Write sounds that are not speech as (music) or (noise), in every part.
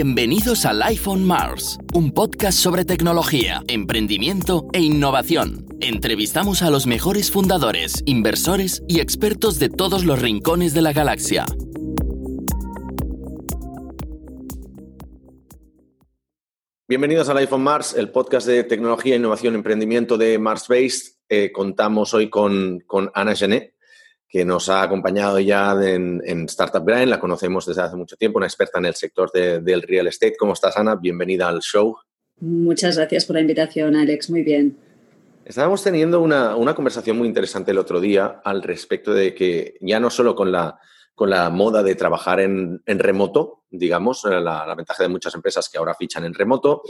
Bienvenidos al iPhone Mars, un podcast sobre tecnología, emprendimiento e innovación. Entrevistamos a los mejores fundadores, inversores y expertos de todos los rincones de la galaxia. Bienvenidos al iPhone Mars, el podcast de tecnología, innovación, emprendimiento de Mars Based. Eh, contamos hoy con, con Ana Genet, que nos ha acompañado ya en, Startup Grind, la conocemos desde hace mucho tiempo, una experta en el sector del real estate. ¿Cómo estás, Ana? Bienvenida al show. Muchas gracias por la invitación, Alex. Muy bien. Estábamos teniendo una, conversación muy interesante el otro día al respecto de que ya no solo con la, con la moda de trabajar en, remoto, digamos, la, la, ventaja de muchas empresas que ahora fichan en remoto,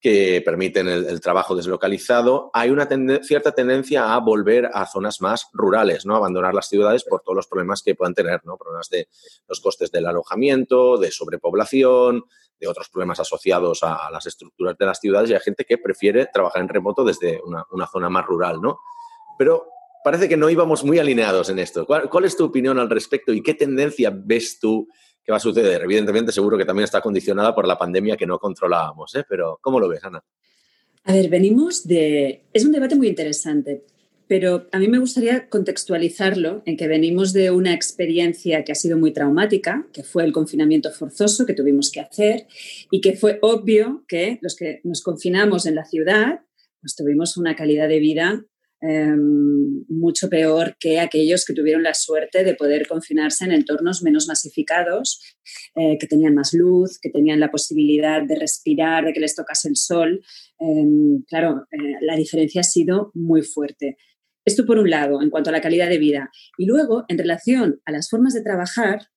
que permiten el, trabajo deslocalizado, hay una cierta tendencia a volver a zonas más rurales, ¿no? Abandonar las ciudades por todos los problemas que puedan tener, ¿no? Problemas de los costes del alojamiento, de sobrepoblación, de otros problemas asociados a, las estructuras de las ciudades y hay gente que prefiere trabajar en remoto desde una, zona más rural, ¿no? Pero parece que no íbamos muy alineados en esto. ¿Cuál, es tu opinión al respecto y qué tendencia ves tú qué va a suceder. Evidentemente, seguro que también está condicionada por la pandemia que no controlábamos, ¿eh? pero ¿cómo lo ves, Ana? A ver, venimos de... Es un debate muy interesante, pero a mí me gustaría contextualizarlo en que venimos de una experiencia que ha sido muy traumática, que fue el confinamiento forzoso que tuvimos que hacer y que fue obvio que los que nos confinamos en la ciudad, pues tuvimos una calidad de vida Em, mucho peor que aquellos que tuvieron la suerte de poder confinarse en entornos menos masificados, eh, que tenían más luz, que tenían la posibilidad de respirar, de que les tocase el sol. Em, claro, eh, la diferencia ha sido muy fuerte. Esto por un lado, en cuanto a la calidad de vida. Y luego, en relación a las formas de trabajar,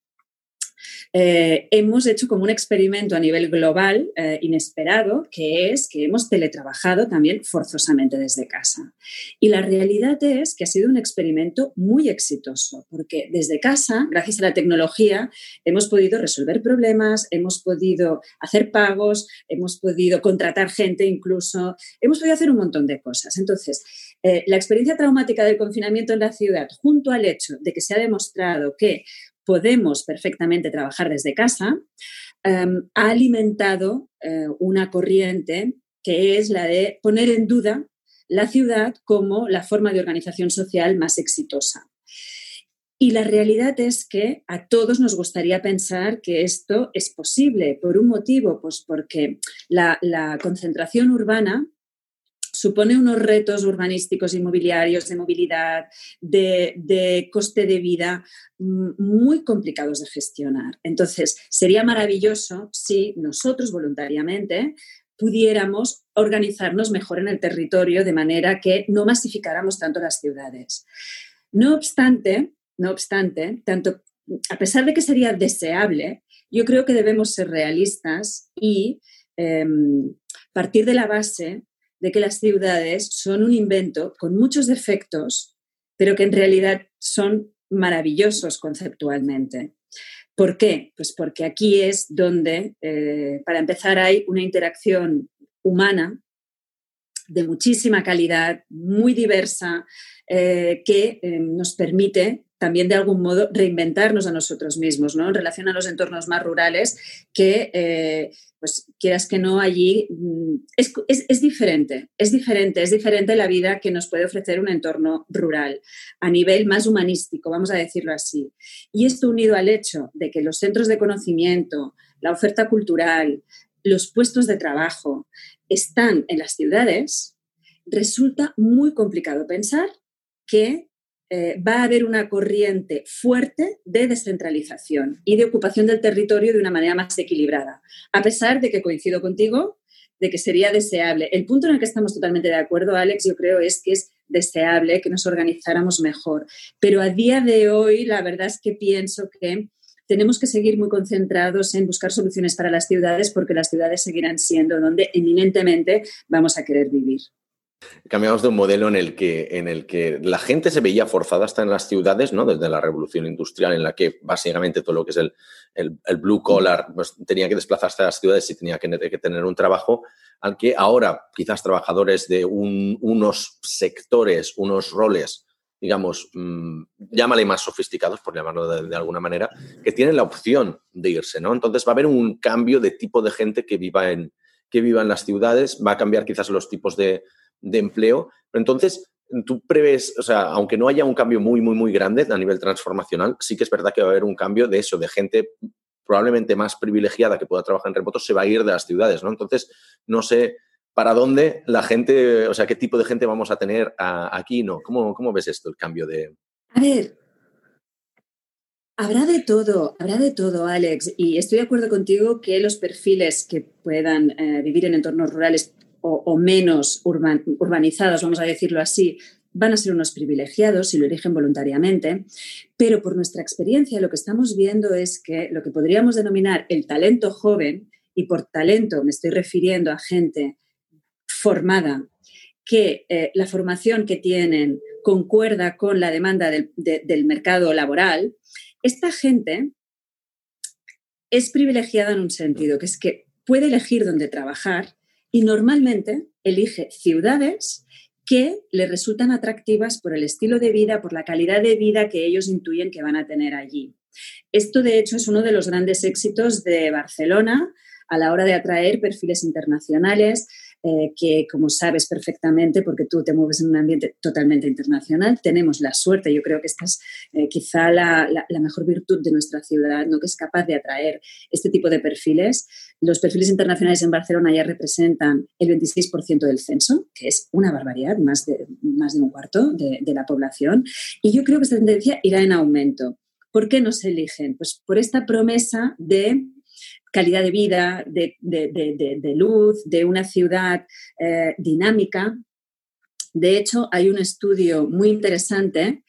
eh, hemos hecho como un experimento a nivel global eh, inesperado, que es que hemos teletrabajado también forzosamente desde casa. Y la realidad es que ha sido un experimento muy exitoso, porque desde casa, gracias a la tecnología, hemos podido resolver problemas, hemos podido hacer pagos, hemos podido contratar gente incluso, hemos podido hacer un montón de cosas. Entonces, eh, la experiencia traumática del confinamiento en la ciudad, junto al hecho de que se ha demostrado que podemos perfectamente trabajar desde casa, em, ha alimentado eh, una corriente que es la de poner en duda la ciudad como la forma de organización social más exitosa. Y la realidad es que a todos nos gustaría pensar que esto es posible. ¿Por un motivo? Pues porque la, la concentración urbana supone unos retos urbanísticos, inmobiliarios, de movilidad, de, coste de vida mm, muy complicados de gestionar. Entonces, sería maravilloso si nosotros voluntariamente pudiéramos organizarnos mejor en el territorio de manera que no masificáramos tanto las ciudades. No obstante, no obstante, tanto a pesar de que sería deseable, yo creo que debemos ser realistas y em, partir de la base de que las ciudades son un invento con muchos defectos, pero que en realidad son maravillosos conceptualmente. ¿Por qué? Pues porque aquí es donde, eh, para empezar, hay una interacción humana de muchísima calidad, muy diversa, eh, que eh, nos permite también de algún modo reinventarnos a nosotros mismos, ¿no? En relación a los entornos más rurales, que eh, pues quieras que no allí mm, es, es, diferente, es diferente, es diferente la vida que nos puede ofrecer un entorno rural a nivel más humanístico, vamos a decirlo así. Y esto unido al hecho de que los centros de conocimiento, la oferta cultural, los puestos de trabajo están en las ciudades, resulta muy complicado pensar que eh, va a haber una corriente fuerte de descentralización y de ocupación del territorio de una manera más equilibrada, a pesar de que coincido contigo de que sería deseable. El punto en el que estamos totalmente de acuerdo, Alex, yo creo es que es deseable que nos organizáramos mejor. Pero a día de hoy, la verdad es que pienso que tenemos que seguir muy concentrados en buscar soluciones para las ciudades porque las ciudades seguirán siendo donde eminentemente vamos a querer vivir. Cambiamos de un modelo en el, que, en el que la gente se veía forzada hasta en las ciudades, ¿no? Desde la revolución industrial, en la que básicamente todo lo que es el, el, blue collar pues, tenía que desplazarse a las ciudades y tenía que, tener un trabajo, al que ahora quizás trabajadores de unos sectores, unos roles digamos, mm, llámale más sofisticados, por llamarlo de, alguna manera, que tienen la opción de irse, ¿no? Entonces va a haber un cambio de tipo de gente que viva en, que viva en las ciudades, va a cambiar quizás los tipos de, de empleo, pero entonces tú prevés, o sea, aunque no haya un cambio muy, muy, muy grande a nivel transformacional, sí que es verdad que va a haber un cambio de eso, de gente probablemente más privilegiada que pueda trabajar en remoto, se va a ir de las ciudades, ¿no? Entonces, no sé para dónde la gente, o sea, qué tipo de gente vamos a tener aquí, ¿no? ¿Cómo, ¿Cómo ves esto, el cambio de...? A ver, Habrá de todo, habrá de todo, Alex. Y estoy de acuerdo contigo que los perfiles que puedan eh, vivir en entornos rurales o, menos urbanizados, vamos a decirlo así, van a ser unos privilegiados si lo eligen voluntariamente, pero por nuestra experiencia lo que estamos viendo es que lo que podríamos denominar el talento joven, y por talento me estoy refiriendo a gente formada, que eh, la formación que tienen concuerda con la demanda del, del mercado laboral, esta gente es privilegiada en un sentido, que es que puede elegir dónde trabajar y normalmente elige ciudades que le resultan atractivas por el estilo de vida, por la calidad de vida que ellos intuyen que van a tener allí. Esto, de hecho, es uno de los grandes éxitos de Barcelona a la hora de atraer perfiles internacionales. Eh, que, como sabes perfectamente, porque tú te mueves en un ambiente totalmente internacional, tenemos la suerte, yo creo que esta es eh, quizá la, mejor virtud de nuestra ciudad, ¿no? que es capaz de atraer este tipo de perfiles. Los perfiles internacionales en Barcelona ya representan el 26% del censo, que es una barbaridad, más de, más de un cuarto de, de la población, y yo creo que esta tendencia irá en aumento. ¿Por qué no se eligen? Pues por esta promesa de calidad de vida, de, luz, de una ciudad eh, dinámica. De hecho, hay un estudio muy interesante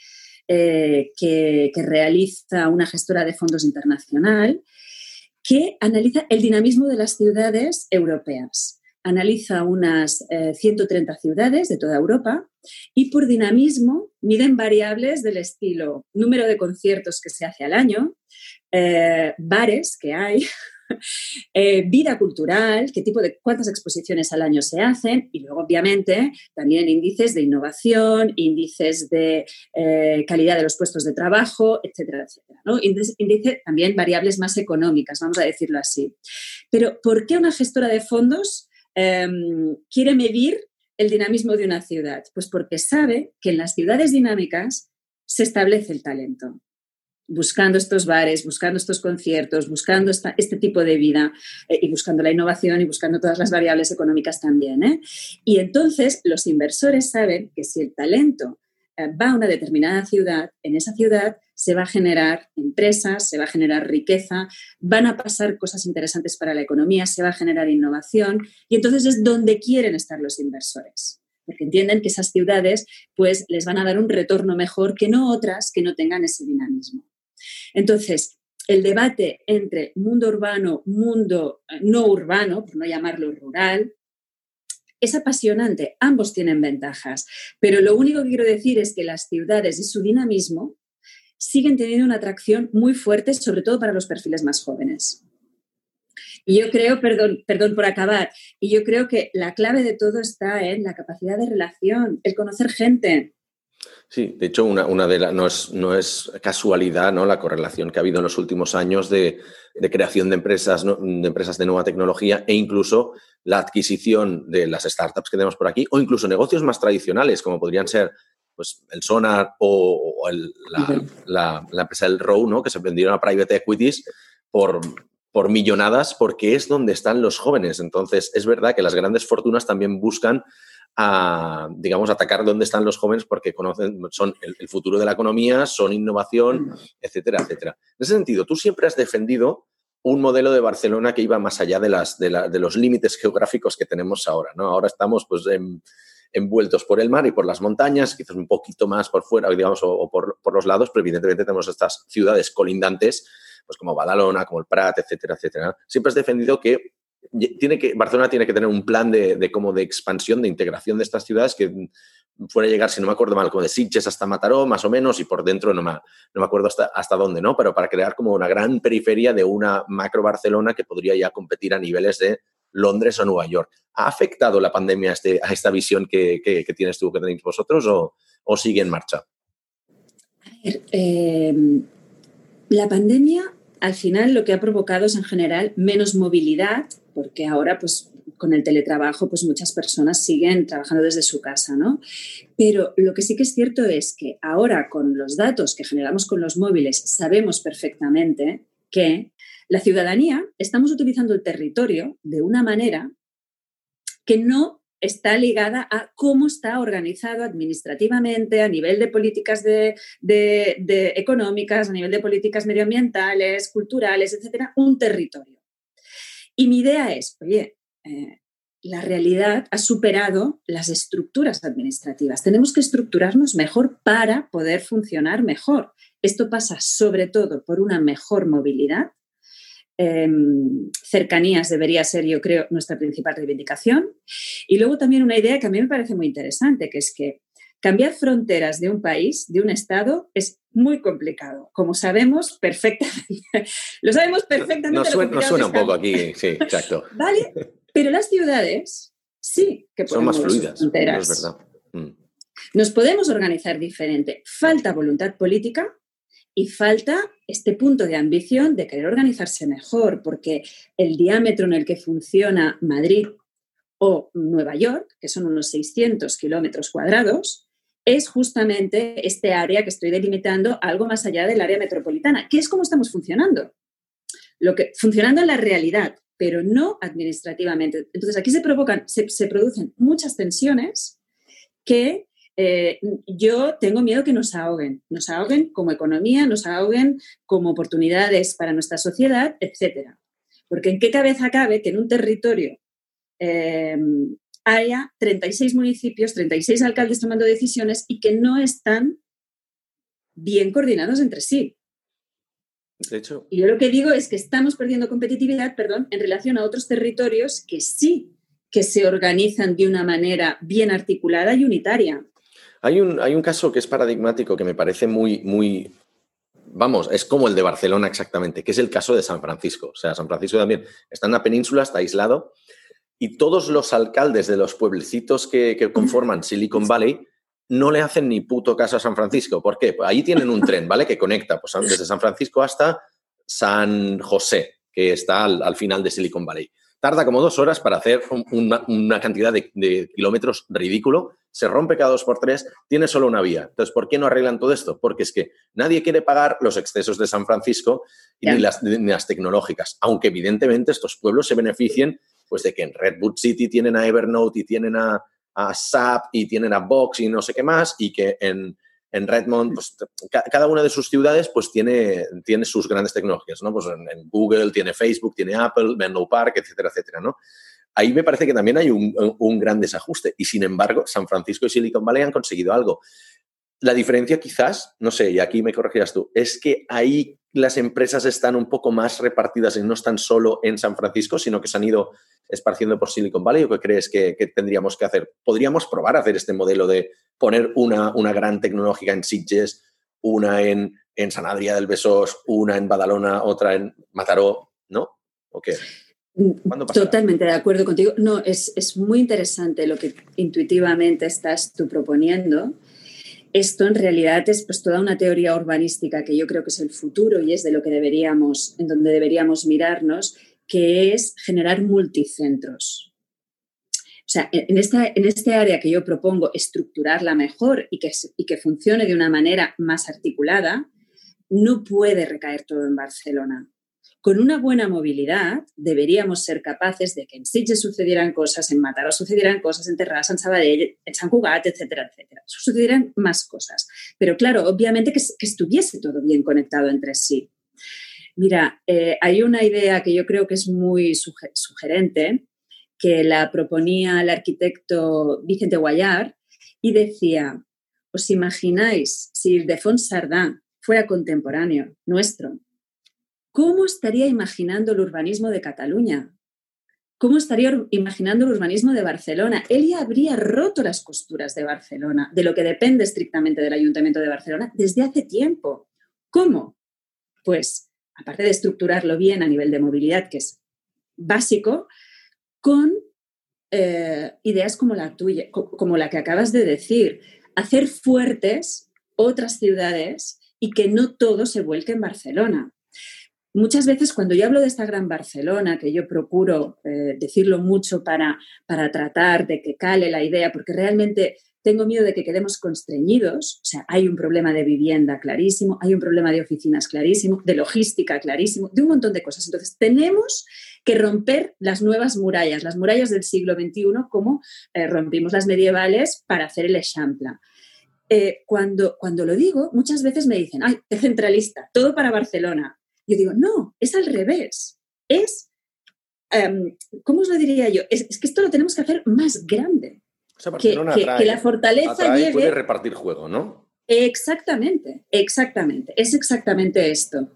eh, que, realiza una gestora de fondos internacional que analiza el dinamismo de las ciudades europeas. Analiza unas 130 eh, ciudades de toda Europa y por dinamismo miden variables del estilo número de conciertos que se hace al año, bares que hay, (laughs) Eh, vida cultural, qué tipo de cuántas exposiciones al año se hacen y luego obviamente también índices de innovación, índices de eh, calidad de los puestos de trabajo, etcétera, etcétera. ¿no? También variables más económicas, vamos a decirlo así. Pero ¿por qué una gestora de fondos em, quiere medir el dinamismo de una ciudad? Pues porque sabe que en las ciudades dinámicas se establece el talento buscando estos bares, buscando estos conciertos, buscando este tipo de vida eh, y buscando la innovación y buscando todas las variables económicas también. ¿eh? Y entonces los inversores saben que si el talento eh, va a una determinada ciudad, en esa ciudad se va a generar empresas, se va a generar riqueza, van a pasar cosas interesantes para la economía, se va a generar innovación y entonces es donde quieren estar los inversores porque entienden que esas ciudades pues les van a dar un retorno mejor que no otras que no tengan ese dinamismo. Entonces, el debate entre mundo urbano, mundo eh, no urbano, por no llamarlo rural, es apasionante. Ambos tienen ventajas. Pero lo único que quiero decir es que las ciudades y su dinamismo siguen teniendo una atracción muy fuerte, sobre todo para los perfiles más jóvenes. Y yo creo, perdón, perdón por acabar, y yo creo que la clave de todo está en la capacidad de relación, el conocer gente, Sí, de hecho, una, una de las no es, no es casualidad ¿no? la correlación que ha habido en los últimos años de, de creación de empresas, de empresas de nueva tecnología e incluso la adquisición de las startups que tenemos por aquí, o incluso negocios más tradicionales, como podrían ser pues, el Sonar o, la, la, empresa del Row, ¿no? que se vendieron a private equities por, por millonadas, porque es donde están los jóvenes. Entonces, es verdad que las grandes fortunas también buscan a, digamos, atacar dónde están los jóvenes porque conocen, son el, futuro de la economía, son innovación, etcétera, etcétera. En ese sentido, tú siempre has defendido un modelo de Barcelona que iba más allá de, las, de, los límites geográficos que tenemos ahora, ¿no? Ahora estamos, pues, envueltos por el mar y por las montañas, quizás un poquito más por fuera, digamos, o, por, por, los lados, pero evidentemente tenemos estas ciudades colindantes, pues como Badalona, como el Prat, etcétera, etcétera. Siempre has defendido que tiene que, Barcelona tiene que tener un plan de, de, como de expansión, de integración de estas ciudades que fuera a llegar, si no me acuerdo mal, como de Sitges hasta Mataró, más o menos, y por dentro no me, no me acuerdo hasta, hasta dónde, ¿no? Pero para crear como una gran periferia de una macro Barcelona que podría ya competir a niveles de Londres o Nueva York. ¿Ha afectado la pandemia a, este, a esta visión que, que, tienes tú, que tenéis vosotros, o, o sigue en marcha? eh, la pandemia al final lo que ha provocado es en general menos movilidad, porque ahora pues con el teletrabajo pues muchas personas siguen trabajando desde su casa, ¿no? Pero lo que sí que es cierto es que ahora con los datos que generamos con los móviles sabemos perfectamente que la ciudadanía estamos utilizando el territorio de una manera que no está ligada a cómo está organizado administrativamente a nivel de políticas económicas, a nivel de políticas medioambientales, culturales, etcétera, un territorio. Y mi idea es, oye, eh, la realidad ha superado las estructuras administrativas. Tenemos que estructurarnos mejor para poder funcionar mejor. Esto pasa sobre todo por una mejor movilidad Em, cercanías debería ser, yo creo, nuestra principal reivindicación. Y luego también una idea que a mí me parece muy interesante, que es que cambiar fronteras de un país, de un estado, es muy complicado. Como sabemos perfectamente, (laughs) lo sabemos perfectamente. Nos suena, un poco aquí, sí, exacto. (laughs) ¿Vale? Pero las ciudades sí que son más fluidas. Fronteras. es verdad. Mm. Nos podemos organizar diferente. Falta voluntad política y falta este punto de ambición de querer organizarse mejor, porque el diámetro en el que funciona Madrid o Nueva York, que son unos 600 kilómetros cuadrados, es justamente este área que estoy delimitando algo más allá del área metropolitana, que es como estamos funcionando. Lo que, funcionando en la realidad, pero no administrativamente. Entonces aquí se, provocan, se, se producen muchas tensiones que eh, yo tengo miedo que nos ahoguen, nos ahoguen como economía, nos ahoguen como oportunidades para nuestra sociedad, etcétera. Porque en qué cabeza cabe que en un territorio eh, haya 36 municipios, 36 alcaldes tomando decisiones y que no están bien coordinados entre sí. De hecho. Y yo lo que digo es que estamos perdiendo competitividad, perdón, en relación a otros territorios que sí que se organizan de una manera bien articulada y unitaria. Hay un, hay un caso que es paradigmático que me parece muy, muy, vamos, es como el de Barcelona exactamente, que es el caso de San Francisco. O sea, San Francisco también está en la península, está aislado, y todos los alcaldes de los pueblecitos que, conforman Silicon Valley no le hacen ni puto caso a San Francisco. ¿Por qué? Pues ahí tienen un tren, ¿vale? Que conecta pues, (laughs) desde San Francisco hasta San José, que está al final de Silicon Valley tarda como dos horas para hacer una, cantidad de, kilómetros ridículo, se rompe cada dos por tres, tiene solo una vía. Entonces, ¿por qué no arreglan todo esto? Porque es que nadie quiere pagar los excesos de San Francisco y ni, las, tecnológicas, aunque evidentemente estos pueblos se beneficien pues, de que en Redwood City tienen a Evernote y tienen a, a SAP y tienen a Box y no sé qué más, y que en, en Redmond, pues, cada una de sus ciudades pues tiene, tiene sus grandes tecnologías, ¿no? Pues en, Google tiene Facebook, tiene Apple, Menlo Park, etcétera, etcétera, ¿no? Ahí me parece que también hay un, un, gran desajuste y sin embargo San Francisco y Silicon Valley han conseguido algo. La diferencia quizás, no sé, y aquí me corregirás tú, es que ahí las empresas están un poco más repartidas y no están solo en San Francisco, sino que se han ido esparciendo por Silicon Valley o qué crees que, tendríamos que hacer? ¿Podríamos probar a hacer este modelo de poner una, una gran tecnológica en Sitges, una en, en San Adrià del Besós, una en Badalona, otra en Mataró, ¿no? ¿O qué? Totalmente de acuerdo contigo. No, es, es, muy interesante lo que intuitivamente estás tú proponiendo. Esto en realidad es pues, toda una teoría urbanística que yo creo que es el futuro y es de lo que deberíamos, en donde deberíamos mirarnos que es generar multicentros. O sea, en, esta, en este área que yo propongo estructurarla mejor y que, y que funcione de una manera más articulada, no puede recaer todo en Barcelona. Con una buena movilidad deberíamos ser capaces de que en Sitges sucedieran cosas, en Mataró sucedieran cosas, en Terrassa, en Sabadell, en San Cugat, etcétera, etcétera. Sucedieran más cosas. Pero claro, obviamente que, estuviese todo bien conectado entre sí. Mira, eh, hay una idea que yo creo que es muy sugerente, que la proponía el arquitecto Vicente Guayar y decía, ¿os imagináis si Ildefonso Sardá fuera contemporáneo nuestro? ¿Cómo estaría imaginando el urbanismo de Cataluña? ¿Cómo estaría imaginando el urbanismo de Barcelona? Él ya habría roto las costuras de Barcelona, de lo que depende estrictamente del Ayuntamiento de Barcelona, desde hace tiempo. ¿Cómo? Pues aparte de estructurarlo bien a nivel de movilidad, que es básico, con eh, ideas como la tuya, como la que acabas de decir, hacer fuertes otras ciudades y que no todo se vuelque en Barcelona. Muchas veces cuando yo hablo de esta gran Barcelona, que yo procuro eh, decirlo mucho para, para tratar de que cale la idea, porque realmente tengo miedo de que quedemos constreñidos, o sea, hay un problema de vivienda clarísimo, hay un problema de oficinas clarísimo, de logística clarísimo, de un montón de cosas. Entonces, tenemos que romper las nuevas murallas, las murallas del siglo XXI, como eh, rompimos las medievales para hacer el Echampla. Eh, cuando, cuando lo digo, muchas veces me dicen, ay, es centralista, todo para Barcelona. Yo digo, no, es al revés. Es, em, ¿cómo os lo diría yo? Es, que esto lo tenemos que hacer más grande. que, la fortaleza llegue... puede repartir juego, ¿no? Exactamente, exactamente. Es exactamente esto.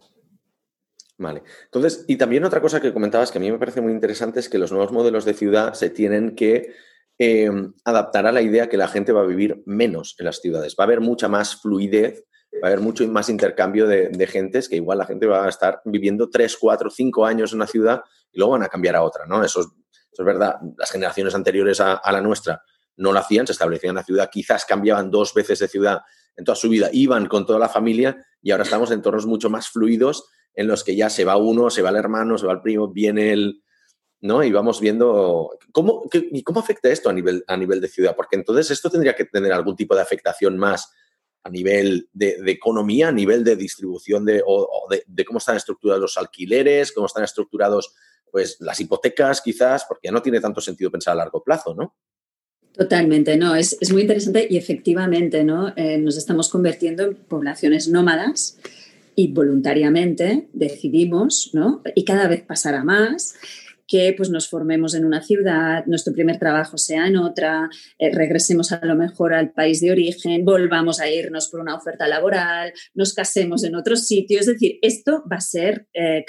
Vale. Entonces, y también otra cosa que comentabas que a mí me parece muy interesante es que los nuevos modelos de ciudad se tienen que eh, adaptar a la idea que la gente va a vivir menos en las ciudades. Va a haber mucha más fluidez va a haber mucho más intercambio de, gentes que igual la gente va a estar viviendo 3, 4, 5 años en una ciudad y luego van a cambiar a otra, ¿no? Eso es, es verdad. Las generaciones anteriores a, la nuestra no lo hacían, se establecían en la ciudad, quizás cambiaban dos veces de ciudad en toda su vida, iban con toda la familia y ahora estamos en entornos mucho más fluidos en los que ya se va uno, se va el hermano, se va el primo, viene el... ¿no? Y vamos viendo cómo, y cómo afecta esto a nivel, a nivel de ciudad, porque entonces esto tendría que tener algún tipo de afectación más a nivel de, economía, a nivel de distribución de, de, cómo están estructurados los alquileres, cómo están estructurados pues, las hipotecas, quizás, porque ya no tiene tanto sentido pensar a largo plazo, ¿no? Totalmente, no, es, muy interesante y efectivamente ¿no? Eh, nos estamos convirtiendo en poblaciones nómadas y voluntariamente decidimos, ¿no? y cada vez pasará más, que pues, nos formemos en una ciudad, nuestro primer trabajo sea en otra, eh, regresemos a lo mejor al país de origen, volvamos a irnos por una oferta laboral, nos casemos en otro sitio. Es decir, esto va a ser, eh,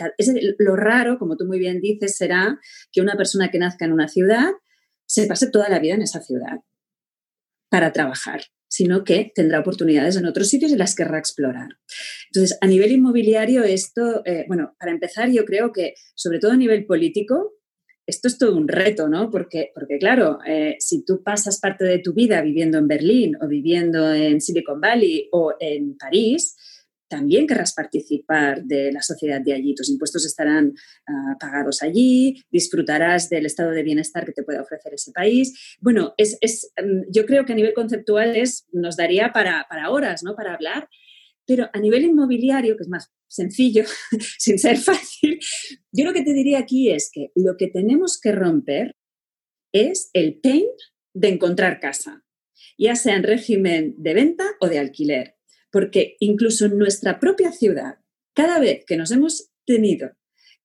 lo raro, como tú muy bien dices, será que una persona que nazca en una ciudad se pase toda la vida en esa ciudad para trabajar sino que tendrá oportunidades en otros sitios y las querrá explorar. Entonces, a nivel inmobiliario, esto, eh, bueno, para empezar, yo creo que, sobre todo a nivel político, esto es todo un reto, ¿no? Porque, porque claro, eh, si tú pasas parte de tu vida viviendo en Berlín o viviendo en Silicon Valley o en París, también querrás participar de la sociedad de allí. Tus impuestos estarán ah, pagados allí, disfrutarás del estado de bienestar que te puede ofrecer ese país. Bueno, es, mm, yo creo que a nivel conceptual es, nos daría para, para horas, ¿no? Para hablar. Pero a nivel inmobiliario, que es más sencillo, (laughs) sin ser fácil, yo lo que te diría aquí es que lo que tenemos que romper es el pain de encontrar casa, ya sea en régimen de venta o de alquiler porque incluso en nuestra propia ciudad, cada vez que nos hemos tenido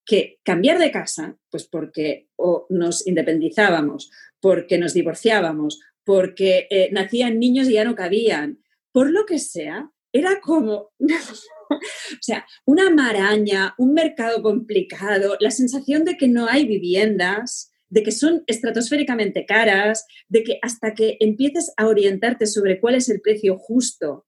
que cambiar de casa, pues porque nos independizábamos, porque nos divorciábamos, porque eh, nacían niños y ya no cabían, por lo que sea, era como, (laughs) o sea, una maraña, un mercado complicado, la sensación de que no hay viviendas, de que son estratosféricamente caras, de que hasta que empieces a orientarte sobre cuál es el precio justo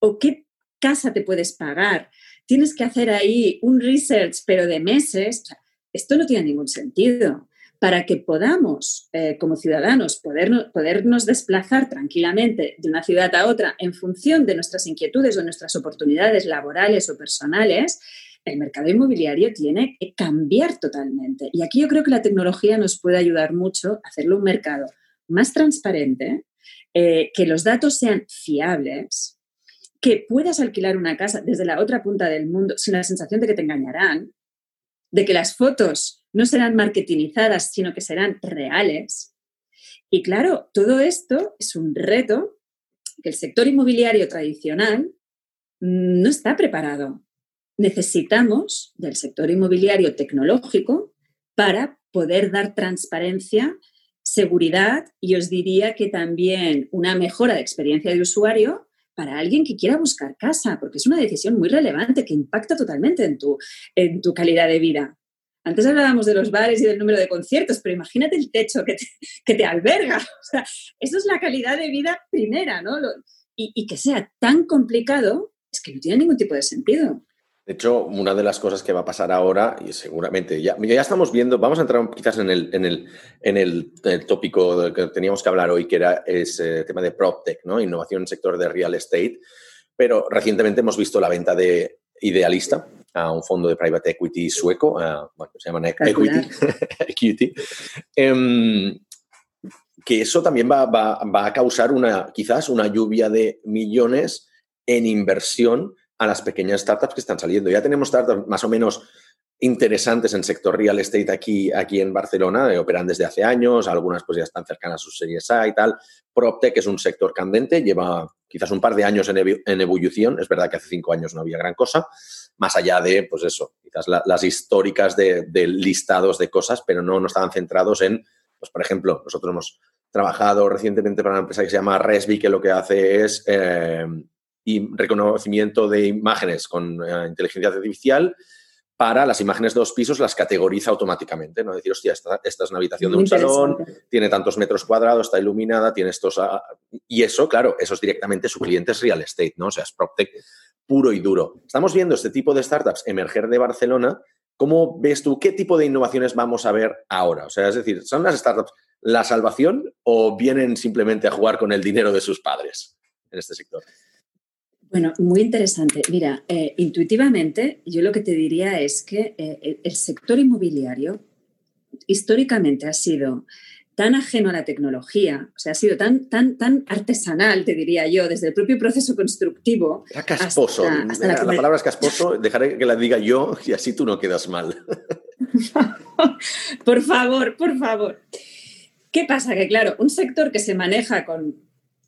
o qué casa te puedes pagar. Tienes que hacer ahí un research, pero de meses. Esto no tiene ningún sentido. Para que podamos, eh, como ciudadanos, podernos, desplazar tranquilamente de una ciudad a otra en función de nuestras inquietudes o nuestras oportunidades laborales o personales, el mercado inmobiliario tiene que cambiar totalmente. Y aquí yo creo que la tecnología nos puede ayudar mucho a hacerlo un mercado más transparente, eh, que los datos sean fiables, que puedas alquilar una casa desde la otra punta del mundo sin la sensación de que te engañarán, de que las fotos no serán marketingizadas, sino que serán reales. Y claro, todo esto es un reto que el sector inmobiliario tradicional no está preparado. Necesitamos del sector inmobiliario tecnológico para poder dar transparencia, seguridad y os diría que también una mejora de experiencia de usuario para alguien que quiera buscar casa, porque es una decisión muy relevante que impacta totalmente en tu, en tu calidad de vida. Antes hablábamos de los bares y del número de conciertos, pero imagínate el techo que te, que te alberga. (laughs) O sea, eso es la calidad de vida primera, ¿no? y, y que sea tan complicado, es que no tiene ningún tipo de sentido. De hecho, una de las cosas que va a pasar ahora, y seguramente ya, ya estamos viendo, vamos a entrar quizás en el, en el, en el, tópico que teníamos que hablar hoy, que era ese tema de PropTech, ¿no? innovación en el sector de real estate. pero recientemente hemos visto la venta de Idealista a un fondo de private equity sueco, bueno, se llama Equity, (laughs) Equity em, que eso también va, va, a causar una, quizás una lluvia de millones en inversión a las pequeñas startups que están saliendo. Ya tenemos startups más o menos interesantes en sector real estate aquí, aquí en Barcelona, eh, operan desde hace años, algunas pues ya están cercanas a sus series A y tal. PropTech es un sector candente, lleva quizás un par de años en, en ebullición, es verdad que hace cinco años no había gran cosa, más allá de, pues eso, quizás las históricas de, listados de cosas, pero no, no estaban centrados en, pues por ejemplo, nosotros hemos trabajado recientemente para una empresa que se llama Resby, que lo que hace es eh, reconocimiento de imágenes con eh, inteligencia artificial para las imágenes de dos pisos las categoriza automáticamente, ¿no? Decir, hostia, esta, es una habitación de un salón, tiene tantos metros cuadrados, está iluminada, tiene estos... Ah, y eso, claro, eso es directamente su cliente es real estate, ¿no? O sea, es PropTech puro y duro. Estamos viendo este tipo de startups emerger de Barcelona. ¿Cómo ves tú qué tipo de innovaciones vamos a ver ahora? O sea, es decir, ¿son las startups la salvación o vienen simplemente a jugar con el dinero de sus padres en este sector? Bueno, muy interesante. Mira, eh, intuitivamente yo lo que te diría es que eh, el sector inmobiliario históricamente ha sido tan ajeno a la tecnología, o sea, ha sido tan, tan, tan artesanal, te diría yo, desde el propio proceso constructivo. Era casposo. la, palabra es casposo, dejaré que la diga yo y así tú no quedas mal. (laughs) por favor, por favor. ¿Qué pasa? Que claro, un sector que se maneja con,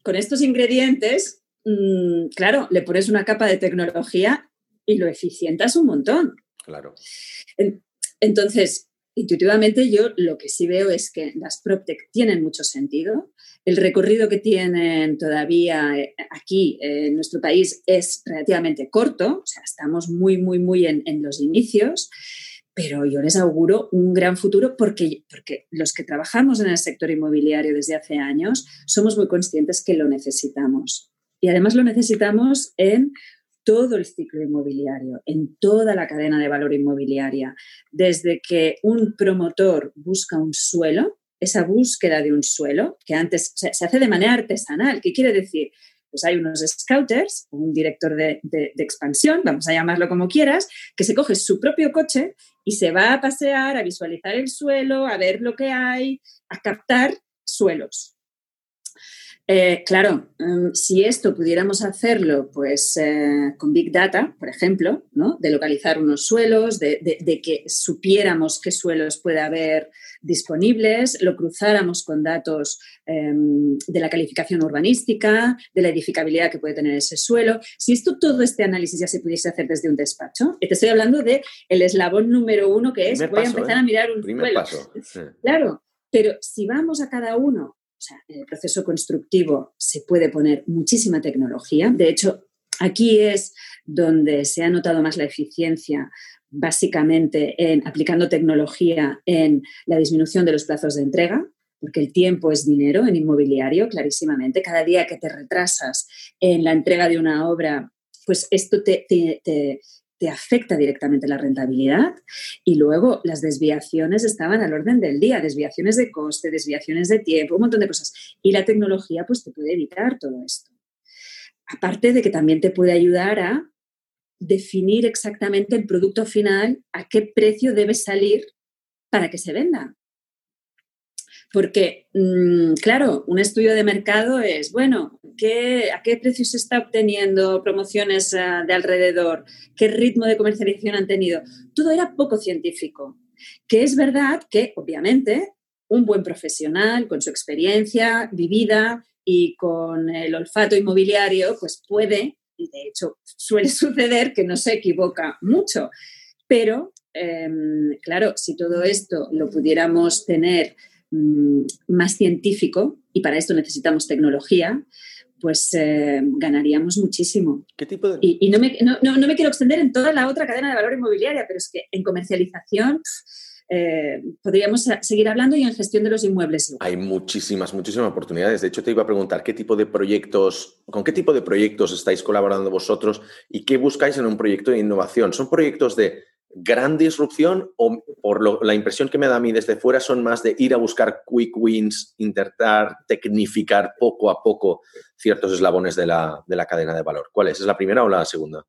con estos ingredientes Mm, claro, le pones una capa de tecnología y lo eficientas un montón. Claro. Entonces, intuitivamente yo lo que sí veo es que las PropTech tienen mucho sentido. El recorrido que tienen todavía eh, aquí en nuestro país es relativamente corto, o sea, estamos muy, muy, muy en, en los inicios, pero yo les auguro un gran futuro porque, porque los que trabajamos en el sector inmobiliario desde hace años somos muy conscientes que lo necesitamos. Y además lo necesitamos en todo el ciclo inmobiliario, en toda la cadena de valor inmobiliaria, desde que un promotor busca un suelo, esa búsqueda de un suelo, que antes se, hace de manera artesanal. ¿Qué quiere decir? Pues hay unos scouters, un director de, de, expansión, vamos a llamarlo como quieras, que se coge su propio coche y se va a pasear, a visualizar el suelo, a ver lo que hay, a captar suelos. Eh, claro, mm, si esto pudiéramos hacerlo pues, eh, con Big Data, por ejemplo, ¿no? de localizar unos suelos, de, que supiéramos qué suelos puede haber disponibles, lo cruzáramos con datos em, de la calificación urbanística, de la edificabilidad que puede tener ese suelo. Si esto, todo este análisis ya se pudiese hacer desde un despacho, te estoy hablando del el eslabón número uno que es voy a empezar a ¿eh? mirar un suelo. Claro, pero si vamos a cada uno o sea, en el proceso constructivo se puede poner muchísima tecnología. De hecho, aquí es donde se ha notado más la eficiencia, básicamente en aplicando tecnología en la disminución de los plazos de entrega, porque el tiempo es dinero en inmobiliario, clarísimamente. Cada día que te retrasas en la entrega de una obra, pues esto te, te afecta directamente la rentabilidad y luego las desviaciones estaban al orden del día, desviaciones de coste, desviaciones de tiempo, un montón de cosas. Y la tecnología pues te puede evitar todo esto. Aparte de que también te puede ayudar a definir exactamente el producto final, a qué precio debe salir para que se venda. Porque, mm, claro, un estudio de mercado es, bueno, ¿a qué precio se está obteniendo promociones ah, de alrededor? ¿Qué ritmo de comercialización han tenido? Todo era poco científico. Que es verdad que, obviamente, un buen profesional con su experiencia vivida y con el olfato inmobiliario, pues puede, y de hecho suele (laughs) suceder que no se equivoca mucho. Pero, em, claro, si todo esto lo pudiéramos tener Mm, más científico, y para esto necesitamos tecnología, pues eh, ganaríamos muchísimo. ¿Qué tipo de... Y, no, me, no, no, me, quiero extender en toda la otra cadena de valor inmobiliaria, pero es que en comercialización eh, podríamos seguir hablando y en gestión de los inmuebles. Hay muchísimas, muchísimas oportunidades. De hecho, te iba a preguntar qué tipo de proyectos, con qué tipo de proyectos estáis colaborando vosotros y qué buscáis en un proyecto de innovación. ¿Son proyectos de gran disrupción o por la impresión que me da a mí desde fuera son más de ir a buscar quick wins, intentar tecnificar poco a poco ciertos eslabones de la, de la cadena de valor. ¿Cuál es? ¿Es la primera o la segunda?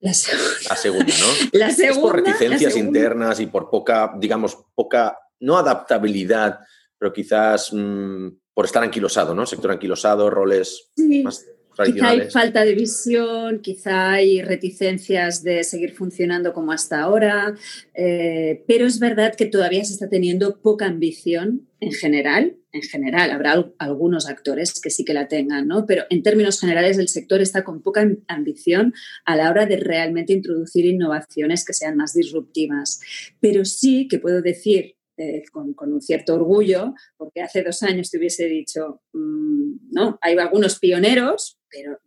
La, segunda. la segunda, ¿no? (laughs) La segunda, es por reticencias internas y por poca, digamos, poca, no adaptabilidad, pero quizás mm, por estar anquilosado, ¿no? Sector anquilosado, roles más Quizá hay falta de visión, quizá hay reticencias de seguir funcionando como hasta ahora, eh, pero es verdad que todavía se está teniendo poca ambición en general. En general, habrá algunos actores que sí que la tengan, ¿no? Pero en términos generales, el sector está con poca ambición a la hora de realmente introducir innovaciones que sean más disruptivas. Pero sí que puedo decir eh, con, un cierto orgullo, porque hace dos años te hubiese dicho, mm, no, hay algunos pioneros, pero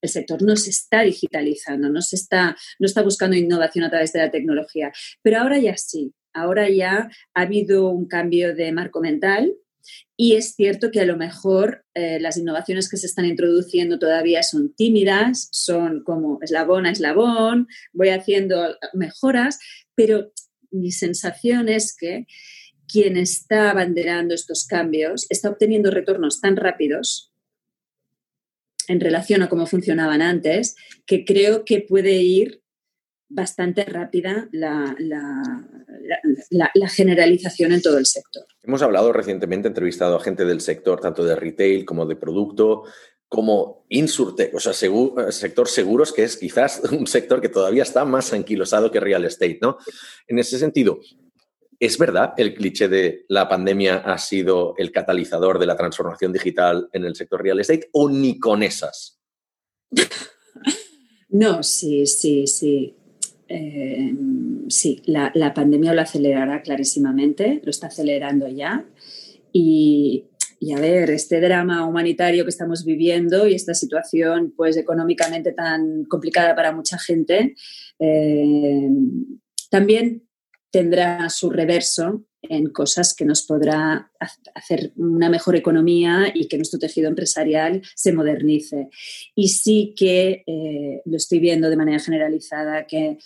el sector no se está digitalizando, no, se está, no está buscando innovación a través de la tecnología. Pero ahora ya sí, ahora ya ha habido un cambio de marco mental y es cierto que a lo mejor eh, las innovaciones que se están introduciendo todavía son tímidas, son como eslabón a eslabón, voy haciendo mejoras, pero mi sensación es que quien está abanderando estos cambios está obteniendo retornos tan rápidos en relación a cómo funcionaban antes, que creo que puede ir bastante rápida la, generalización en todo el sector. Hemos hablado recientemente, entrevistado a gente del sector, tanto de retail como de producto, como Insurtech, o sea, sector seguros, que es quizás (laughs) un sector que todavía está más anquilosado que real estate, ¿no? En ese sentido, ¿Es verdad el cliché de la pandemia ha sido el catalizador de la transformación digital en el sector real estate o ni con esas? (laughs) No, sí, sí, sí. Eh, sí, la, pandemia lo acelerará clarísimamente, lo está acelerando ya. Y, a ver, este drama humanitario que estamos viviendo y esta situación pues económicamente tan complicada para mucha gente, eh, también tendrá su reverso en cosas que nos podrá hacer una mejor economía y que nuestro tejido empresarial se modernice. Y sí que eh, lo estoy viendo de manera generalizada que,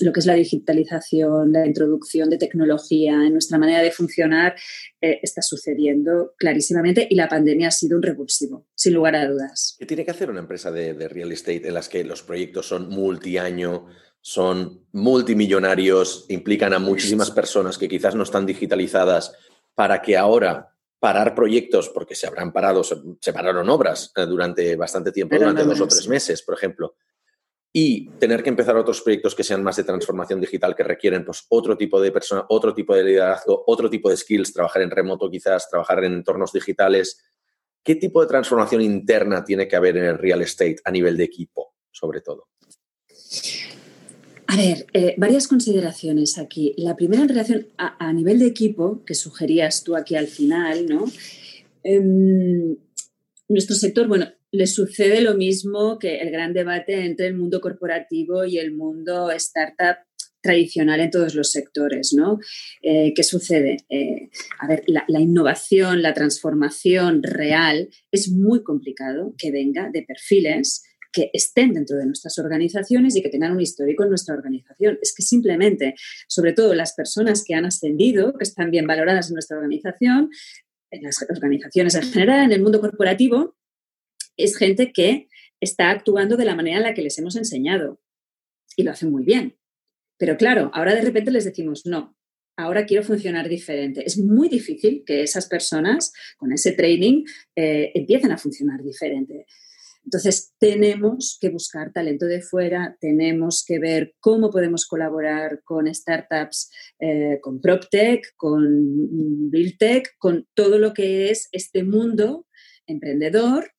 lo que es la digitalización, la introducción de tecnología en nuestra manera de funcionar eh, está sucediendo clarísimamente y la pandemia ha sido un revulsivo, sin lugar a dudas. ¿Qué tiene que hacer una empresa de, de real estate en las que los proyectos son multiaño? Son multimillonarios, implican a muchísimas personas que quizás no están digitalizadas para que ahora parar proyectos, porque se habrán parado, se pararon obras eh, durante bastante tiempo, durante dos o tres meses, por ejemplo, y tener que empezar otros proyectos que sean más de transformación digital, que requieren pues, otro tipo de persona, otro tipo de liderazgo, otro tipo de skills, trabajar en remoto quizás, trabajar en entornos digitales. ¿Qué tipo de transformación interna tiene que haber en el real estate a nivel de equipo, sobre todo? A ver, eh, varias consideraciones aquí. La primera en relación a, nivel de equipo, que sugerías tú aquí al final, ¿no? Em, nuestro sector, bueno, le sucede lo mismo que el gran debate entre el mundo corporativo y el mundo startup tradicional en todos los sectores, ¿no? Eh, ¿Qué sucede? Eh, a ver, la, innovación, la transformación real es muy complicado que venga de perfiles que estén dentro de nuestras organizaciones y que tengan un histórico en nuestra organización. Es que simplemente, sobre todo las personas que han ascendido, que están bien valoradas en nuestra organización, en las organizaciones en general, en el mundo corporativo, es gente que está actuando de la manera en la que les hemos enseñado y lo hacen muy bien. Pero claro, ahora de repente les decimos, no, ahora quiero funcionar diferente. Es muy difícil que esas personas con ese training eh, empiecen a funcionar diferente. Entonces, tenemos que buscar talento de fuera, tenemos que ver cómo podemos colaborar con startups, eh, con PropTech, con BuildTech, con todo lo que es este mundo emprendedor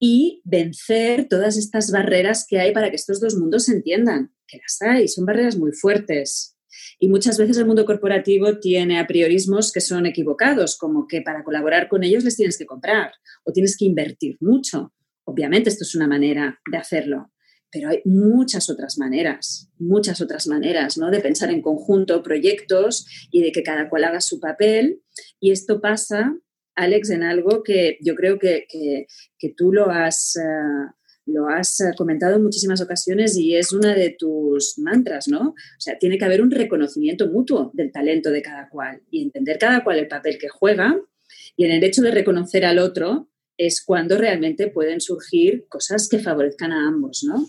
y vencer todas estas barreras que hay para que estos dos mundos se entiendan, que las hay, son barreras muy fuertes. Y muchas veces el mundo corporativo tiene a priorismos que son equivocados, como que para colaborar con ellos les tienes que comprar o tienes que invertir mucho Obviamente esto es una manera de hacerlo, pero hay muchas otras maneras, muchas otras maneras, ¿no? De pensar en conjunto proyectos y de que cada cual haga su papel. Y esto pasa, Alex, en algo que yo creo que, tú lo has, eh, lo has comentado en muchísimas ocasiones y es una de tus mantras, ¿no? O sea, tiene que haber un reconocimiento mutuo del talento de cada cual y entender cada cual el papel que juega. Y en el hecho de reconocer al otro es cuando realmente pueden surgir cosas que favorezcan a ambos, ¿no?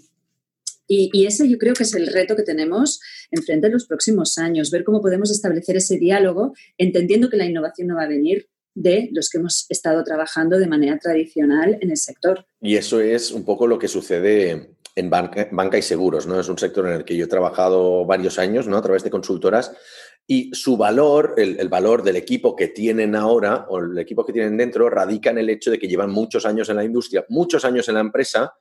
Y, ese yo creo que es el reto que tenemos enfrente en los próximos años, ver cómo podemos establecer ese diálogo, entendiendo que la innovación no va a venir de los que hemos estado trabajando de manera tradicional en el sector. Y eso es un poco lo que sucede en banca, banca, y seguros, ¿no? Es un sector en el que yo he trabajado varios años, ¿no? A través de consultoras y su valor, el, el, valor del equipo que tienen ahora o el equipo que tienen dentro radica en el hecho de que llevan muchos años en la industria, muchos años en la empresa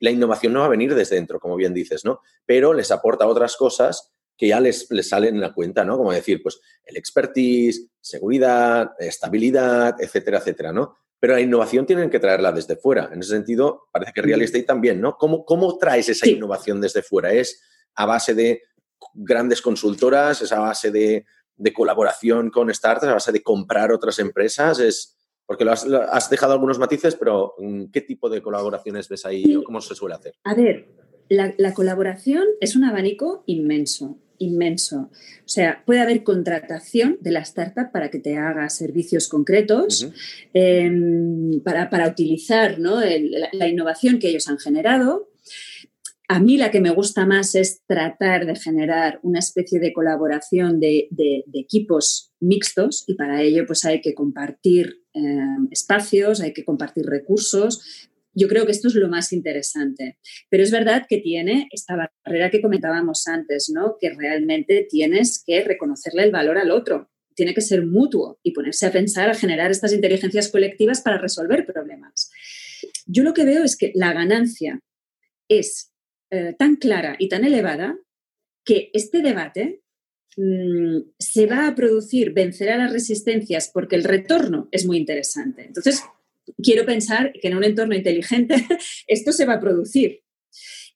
la innovación no va a venir desde dentro, como bien dices, ¿no? Pero les aporta otras cosas que ya les, les salen en la cuenta, ¿no? Como decir, pues el expertise, seguridad, estabilidad, etcétera, etcétera, ¿no? Pero la innovación tienen que traerla desde fuera. En ese sentido, parece que real estate también, ¿no? ¿Cómo, cómo traes esa innovación desde fuera? ¿Es a base de grandes consultoras? ¿Es a base de, de colaboración con startups? ¿A base de comprar otras empresas? ¿Es, porque lo has, dejado algunos matices, pero mm, ¿qué tipo de colaboraciones ves ahí o cómo se suele hacer? A ver, la, colaboración es un abanico inmenso, inmenso. O sea, puede haber contratación de la startup para que te haga servicios concretos, em, para, utilizar la, innovación que ellos han generado. A mí la que me gusta más es tratar de generar una especie de colaboración de, equipos mixtos y para ello pues hay que compartir eh, espacios, hay que compartir recursos. Yo creo que esto es lo más interesante. Pero es verdad que tiene esta barrera que comentábamos antes, ¿no? Que realmente tienes que reconocerle el valor al otro. Tiene que ser mutuo y ponerse a pensar, a generar estas inteligencias colectivas para resolver problemas. Yo lo que veo es que la ganancia es eh, tan clara y tan elevada que este debate mm, se va a producir, vencerá las resistencias porque el retorno es muy interesante. Entonces, quiero pensar que en un entorno inteligente (laughs) esto se va a producir.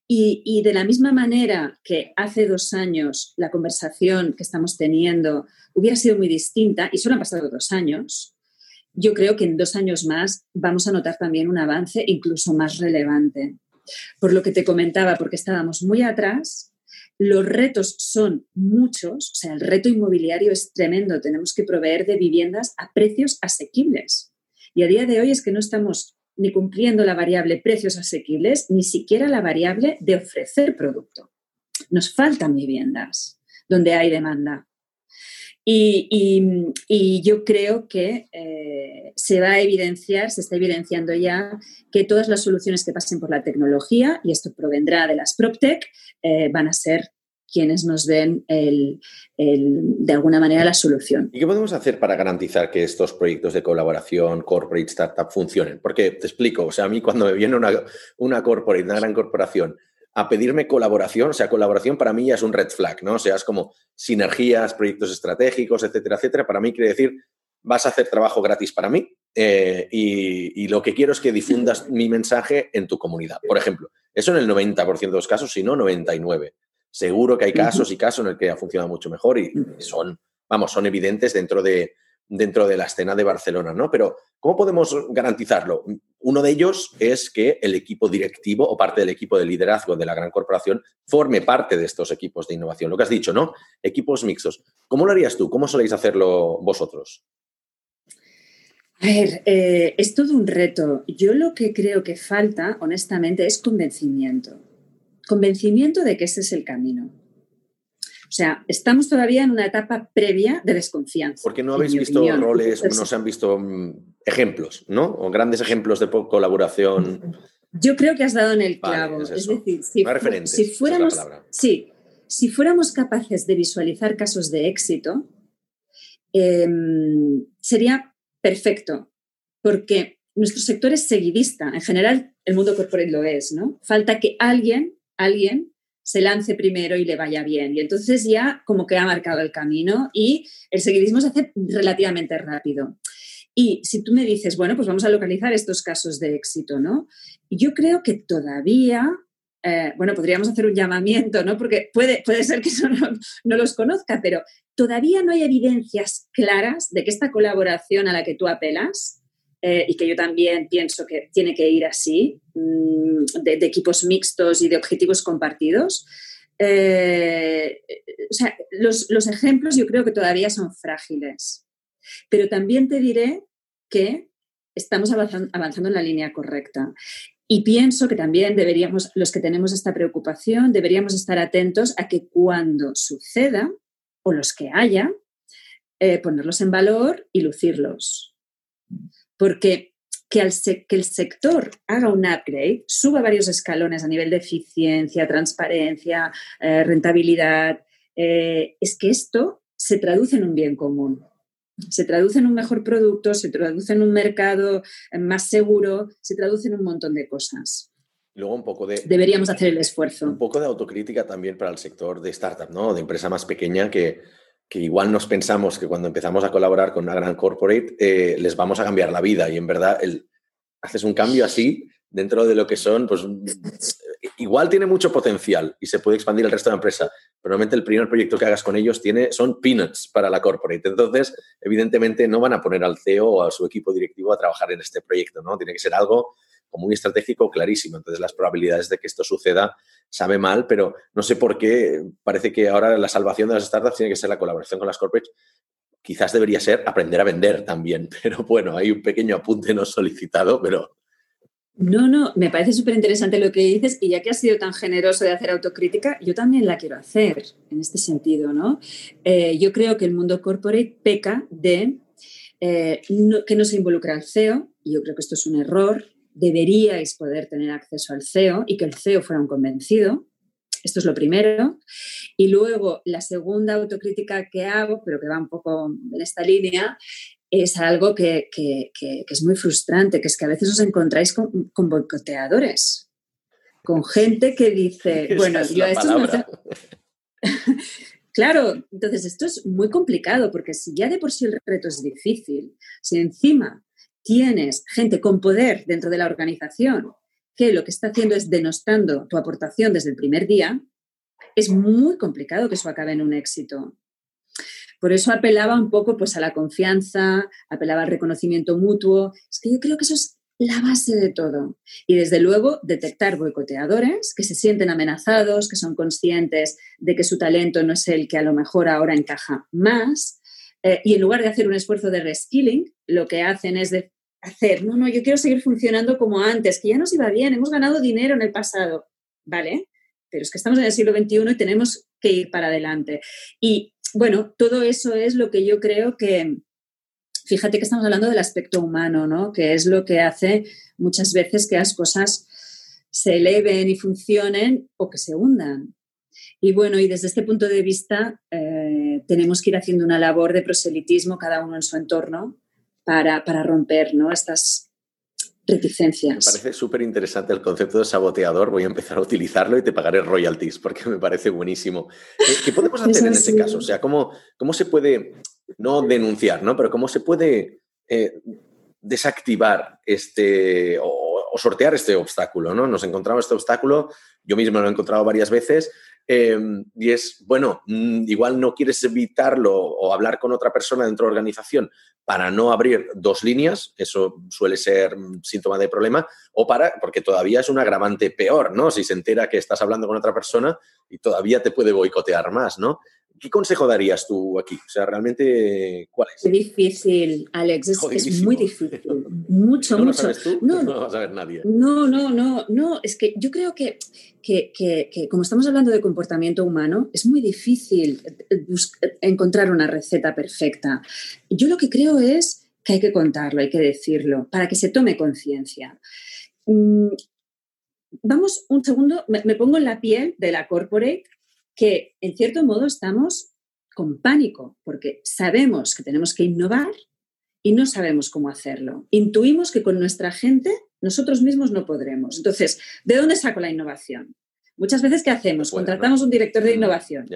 Y, y, de la misma manera que hace dos años la conversación que estamos teniendo hubiera sido muy distinta, y solo han pasado dos años, yo creo que en dos años más vamos a notar también un avance incluso más relevante. Por lo que te comentaba, porque estábamos muy atrás, los retos son muchos, o sea, el reto inmobiliario es tremendo, tenemos que proveer de viviendas a precios asequibles. Y a día de hoy es que no estamos ni cumpliendo la variable precios asequibles, ni siquiera la variable de ofrecer producto. Nos faltan viviendas donde hay demanda. Y, yo creo que eh, se va a evidenciar, se está evidenciando ya que todas las soluciones que pasen por la tecnología, y esto provendrá de las PropTech, eh, van a ser quienes nos den de alguna manera la solución. ¿Y qué podemos hacer para garantizar que estos proyectos de colaboración, corporate, startup, funcionen? Porque te explico, o sea, a mí cuando me viene una, una corporate, una gran corporación, a pedirme colaboración, o sea, colaboración para mí ya es un red flag, ¿no? O sea, es como sinergias, proyectos estratégicos, etcétera, etcétera. Para mí quiere decir, vas a hacer trabajo gratis para mí eh, y, lo que quiero es que difundas (laughs) mi mensaje en tu comunidad. Por ejemplo, eso en el 90% de los casos, si no 99%. Seguro que hay casos y casos en el que ha funcionado mucho mejor y son, vamos, son evidentes dentro de, dentro de la escena de Barcelona, ¿no? Pero, ¿cómo podemos garantizarlo? Uno de ellos es que el equipo directivo o parte del equipo de liderazgo de la gran corporación forme parte de estos equipos de innovación. Lo que has dicho, ¿no? Equipos mixtos. ¿Cómo lo harías tú? ¿Cómo soléis hacerlo vosotros? A ver, eh, es todo un reto. Yo lo que creo que falta, honestamente, es convencimiento. Convencimiento de que ese es el camino. O sea, estamos todavía en una etapa previa de desconfianza. Porque no habéis visto roles, no se han visto mm, ejemplos, ¿no? O grandes ejemplos de colaboración. Yo creo que has dado en el clavo. es, decir, si, si fuéramos, sí, si fuéramos capaces de visualizar casos de éxito, em, sería perfecto, porque nuestro sector es seguidista. En general, el mundo corporate lo es, ¿no? Falta que alguien, alguien se lance primero y le vaya bien. Y entonces ya como que ha marcado el camino y el seguidismo se hace relativamente rápido. Y si tú me dices, bueno, pues vamos a localizar estos casos de éxito, ¿no? Yo creo que todavía, eh, bueno, podríamos hacer un llamamiento, ¿no? Porque puede, puede ser que eso no, no, los conozca, pero todavía no hay evidencias claras de que esta colaboración a la que tú apelas eh, y que yo también pienso que tiene que ir así, mm, de, equipos mixtos y de objetivos compartidos. Eh, los, los ejemplos yo creo que todavía son frágiles, pero también te diré que estamos avanzando, en la línea correcta. Y pienso que también deberíamos, los que tenemos esta preocupación, deberíamos estar atentos a que cuando suceda, o los que haya, eh, ponerlos en valor y lucirlos. Porque que, que, el sector haga un upgrade, suba varios escalones a nivel de eficiencia, transparencia, eh, rentabilidad, eh, es que esto se traduce en un bien común se traduce en un mejor producto, se traduce en un mercado más seguro, se traduce en un montón de cosas. Luego un poco de... Deberíamos hacer el esfuerzo. Un poco de autocrítica también para el sector de startup, ¿no? De empresa más pequeña que, que igual nos pensamos que cuando empezamos a colaborar con una gran corporate eh, les vamos a cambiar la vida y en verdad el, haces un cambio así dentro de lo que son, pues igual tiene mucho potencial y se puede expandir el resto de la empresa, pero normalmente el primer proyecto que hagas con ellos tiene, son peanuts para la corporate. Entonces, evidentemente no van a poner al CEO o a su equipo directivo a trabajar en este proyecto, ¿no? Tiene que ser algo muy estratégico clarísimo. Entonces, las probabilidades de que esto suceda sabe mal, pero no sé por qué parece que ahora la salvación de las startups tiene que ser la colaboración con las corporates. Quizás debería ser aprender a vender también, (laughs) pero bueno, hay un pequeño apunte no solicitado, pero no, no, me parece súper interesante lo que dices y ya que has sido tan generoso de hacer autocrítica, yo también la quiero hacer en este sentido, ¿no? Eh, yo creo que el mundo corporate peca de eh, que no se involucra al CEO y yo creo que esto es un error. Deberíais poder tener acceso al CEO y que el CEO fuera un convencido. Esto es lo primero. Y luego, la segunda autocrítica que hago, pero que va un poco en esta línea, es algo que, es muy frustrante, que es que a veces os encontráis con, boicoteadores, con gente que dice, (laughs) bueno, yo a esto no (laughs) claro, entonces esto es muy complicado porque si ya de por sí el reto es difícil, si encima tienes gente con poder dentro de la organización que lo que está haciendo es denostando tu aportación desde el primer día, es muy complicado que eso acabe en un éxito. Por eso apelaba un poco pues, a la confianza, apelaba al reconocimiento mutuo. Es que yo creo que eso es la base de todo. Y desde luego detectar boicoteadores que se sienten amenazados, que son conscientes de que su talento no es el que a lo mejor ahora encaja más. Eh, y en lugar de hacer un esfuerzo de reskilling, lo que hacen es de hacer, no, no, yo quiero seguir funcionando como antes, que ya nos iba bien, hemos ganado dinero en el pasado. ¿Vale? Pero es que estamos en el siglo XXI y tenemos que ir para adelante. Y bueno, todo eso es lo que yo creo que, fíjate que estamos hablando del aspecto humano, ¿no? Que es lo que hace muchas veces que las cosas se eleven y funcionen o que se hundan. Y bueno, y desde este punto de vista eh, tenemos que ir haciendo una labor de proselitismo cada uno en su entorno para, para romper ¿no? estas, reticencias. Me parece súper interesante el concepto de saboteador. Voy a empezar a utilizarlo y te pagaré royalties porque me parece buenísimo. ¿Qué podemos hacer en ese caso? O sea, ¿cómo, cómo se puede, no denunciar, ¿no? pero cómo se puede eh, desactivar este o, sortear este obstáculo? ¿no? Nos encontramos este obstáculo, yo mismo lo he encontrado varias veces. Em, y es, bueno, mm, igual no quieres evitarlo o hablar con otra persona dentro de la organización para no abrir dos líneas, eso suele ser síntoma de problema, o para, porque todavía es un agravante peor, ¿no? Si se entera que estás hablando con otra persona y todavía te puede boicotear más, ¿no? ¿Qué consejo darías tú aquí? O sea, realmente, ¿cuál es? Es difícil, Alex, es, muy difícil. (laughs) Mucho, ¿No mucho. Lo sabes tú? (laughs) No, no, lo va a saber nadie. No, no, no, no. Es que yo creo que, que, que, como estamos hablando de comportamiento humano, es muy difícil encontrar una receta perfecta. Yo lo que creo es que hay que contarlo, hay que decirlo, para que se tome conciencia. Mm, vamos un segundo, me pongo en la piel de la corporate que en cierto modo estamos con pánico porque sabemos que tenemos que innovar y no sabemos cómo hacerlo. Intuimos que con nuestra gente nosotros mismos no podremos. Entonces, ¿de dónde saco la innovación? Muchas veces, ¿qué hacemos? Contratamos un director de innovación.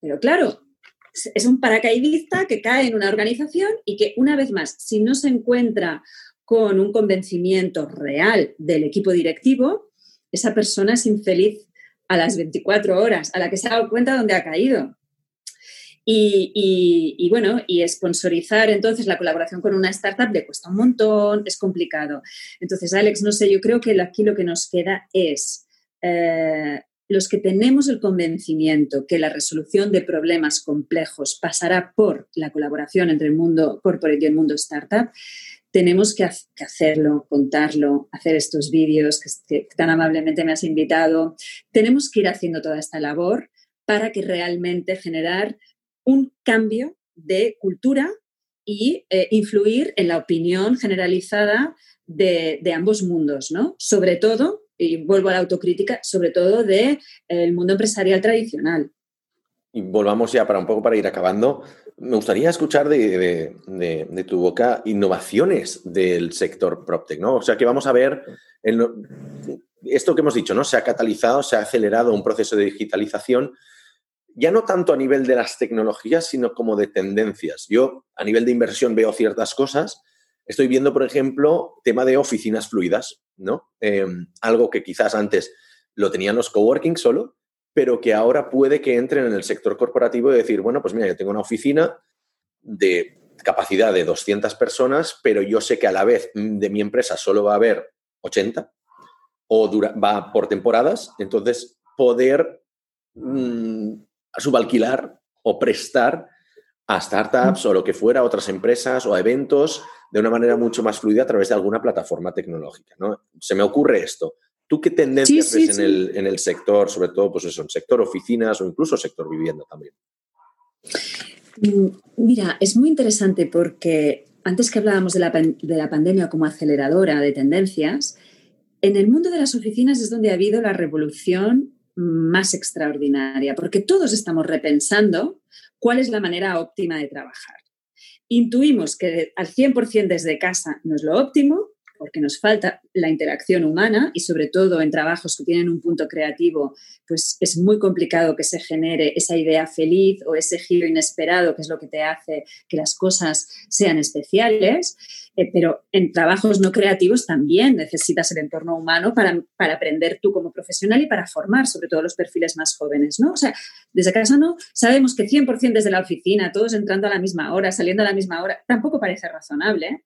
Pero claro, es un paracaidista que cae en una organización y que una vez más, si no se encuentra con un convencimiento real del equipo directivo, esa persona es infeliz a las 24 horas, a la que se ha dado cuenta dónde ha caído. Y, bueno, y sponsorizar entonces la colaboración con una startup le cuesta un montón, es complicado. Entonces, Alex, no sé, yo creo que aquí lo que nos queda es eh, los que tenemos el convencimiento que la resolución de problemas complejos pasará por la colaboración entre el mundo corporate y el mundo startup, tenemos que, hacerlo, contarlo, hacer estos vídeos que tan amablemente me has invitado. Tenemos que ir haciendo toda esta labor para que realmente generar un cambio de cultura y eh, influir en la opinión generalizada de, ambos mundos, ¿no? Sobre todo, y vuelvo a la autocrítica, sobre todo del el mundo empresarial tradicional. Y volvamos ya para un poco para ir acabando. Me gustaría escuchar de, de, tu boca innovaciones del sector PropTech, ¿no? O sea, que vamos a ver esto que hemos dicho, ¿no? Se ha catalizado, se ha acelerado un proceso de digitalización ya no tanto a nivel de las tecnologías, sino como de tendencias. Yo a nivel de inversión veo ciertas cosas. Estoy viendo, por ejemplo, tema de oficinas fluidas, ¿no? Em, algo que quizás antes lo tenían los coworking solo, pero que ahora puede que entren en el sector corporativo y decir, bueno, pues mira, yo tengo una oficina de capacidad de 200 personas, pero yo sé que a la vez de mi empresa solo va a haber 80 o va por temporadas, entonces poder mm, subalquilar o prestar a startups o lo que fuera, a otras empresas o a eventos de una manera mucho más fluida a través de alguna plataforma tecnológica. ¿no? Se me ocurre esto. ¿Tú qué tendencias ves En, el, en, el, sector, sobre todo, pues eso, en sector oficinas o incluso sector vivienda también? Mm, mira, es muy interesante porque antes que hablábamos de la, de la pandemia como aceleradora de tendencias, en el mundo de las oficinas es donde ha habido la revolución más extraordinaria, porque todos estamos repensando cuál es la manera óptima de trabajar. Intuimos que al 100% desde casa no es lo óptimo, porque nos falta la interacción humana y sobre todo en trabajos que tienen un punto creativo, pues es muy complicado que se genere esa idea feliz o ese giro inesperado, que es lo que te hace que las cosas sean especiales. Eh, pero en trabajos no creativos también necesitas el entorno humano para, para, aprender tú como profesional y para formar, sobre todo los perfiles más jóvenes, ¿no? O sea, desde casa no, sabemos que 100% desde la oficina, todos entrando a la misma hora, saliendo a la misma hora, tampoco parece razonable. ¿eh?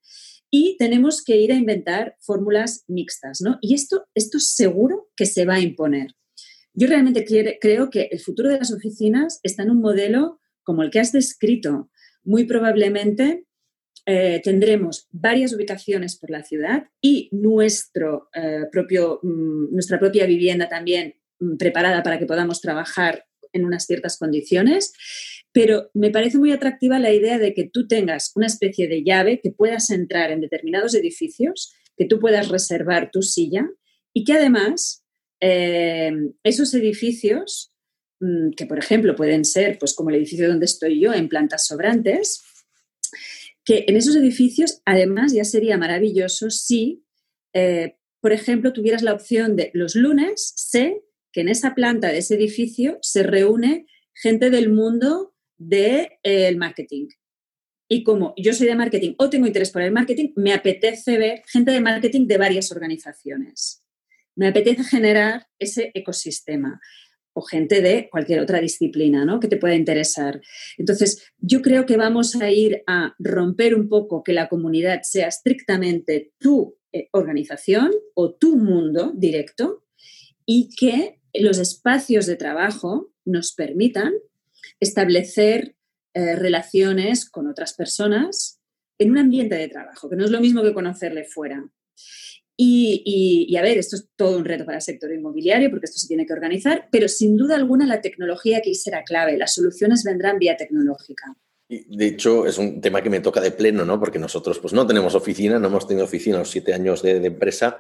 Y tenemos que ir a inventar fórmulas mixtas, ¿no? Y esto, esto seguro que se va a imponer. Yo realmente creo que el futuro de las oficinas está en un modelo como el que has descrito. Muy probablemente eh, tendremos varias ubicaciones por la ciudad y nuestro, eh, propio, mm, nuestra propia vivienda también mm, preparada para que podamos trabajar en unas ciertas condiciones pero me parece muy atractiva la idea de que tú tengas una especie de llave que puedas entrar en determinados edificios, que tú puedas reservar tu silla y que además eh, esos edificios, mm, que por ejemplo pueden ser, pues como el edificio donde estoy yo, en plantas sobrantes, que en esos edificios además ya sería maravilloso si, eh, por ejemplo, tuvieras la opción de los lunes, sé que en esa planta de ese edificio se reúne gente del mundo del eh, marketing. Y como yo soy de marketing o tengo interés por el marketing, me apetece ver gente de marketing de varias organizaciones. Me apetece generar ese ecosistema o gente de cualquier otra disciplina ¿no? que te pueda interesar. Entonces, yo creo que vamos a ir a romper un poco que la comunidad sea estrictamente tu eh, organización o tu mundo directo y que los espacios de trabajo nos permitan establecer eh, relaciones con otras personas en un ambiente de trabajo, que no es lo mismo que conocerle fuera. Y, a ver, esto es todo un reto para el sector inmobiliario porque esto se tiene que organizar, pero sin duda alguna la tecnología aquí será clave. Las soluciones vendrán vía tecnológica. De hecho, es un tema que me toca de pleno, ¿no? Porque nosotros pues, no tenemos oficina, no hemos tenido oficina los siete años de, de, empresa,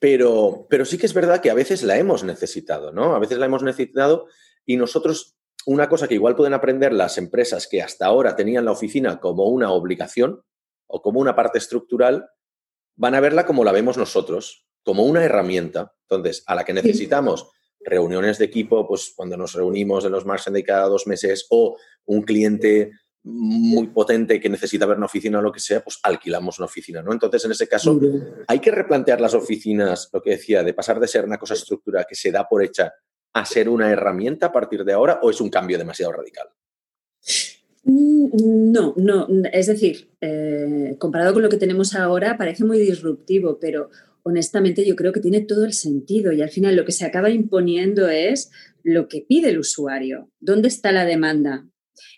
pero, pero sí que es verdad que a veces la hemos necesitado, ¿no? A veces la hemos necesitado y nosotros una cosa que igual pueden aprender las empresas que hasta ahora tenían la oficina como una obligación o como una parte estructural, van a verla como la vemos nosotros, como una herramienta. Entonces, a la que necesitamos reuniones de equipo, pues cuando nos reunimos en los margen de cada dos meses o un cliente muy potente que necesita ver una oficina o lo que sea, pues alquilamos una oficina, ¿no? Entonces, en ese caso, hay que replantear las oficinas, lo que decía, de pasar de ser una cosa estructura que se da por hecha a ser una herramienta a partir de ahora o es un cambio demasiado radical? Mm, no, no. Es decir, eh, comparado con lo que tenemos ahora, parece muy disruptivo, pero honestamente yo creo que tiene todo el sentido y al final lo que se acaba imponiendo es lo que pide el usuario. ¿Dónde está la demanda?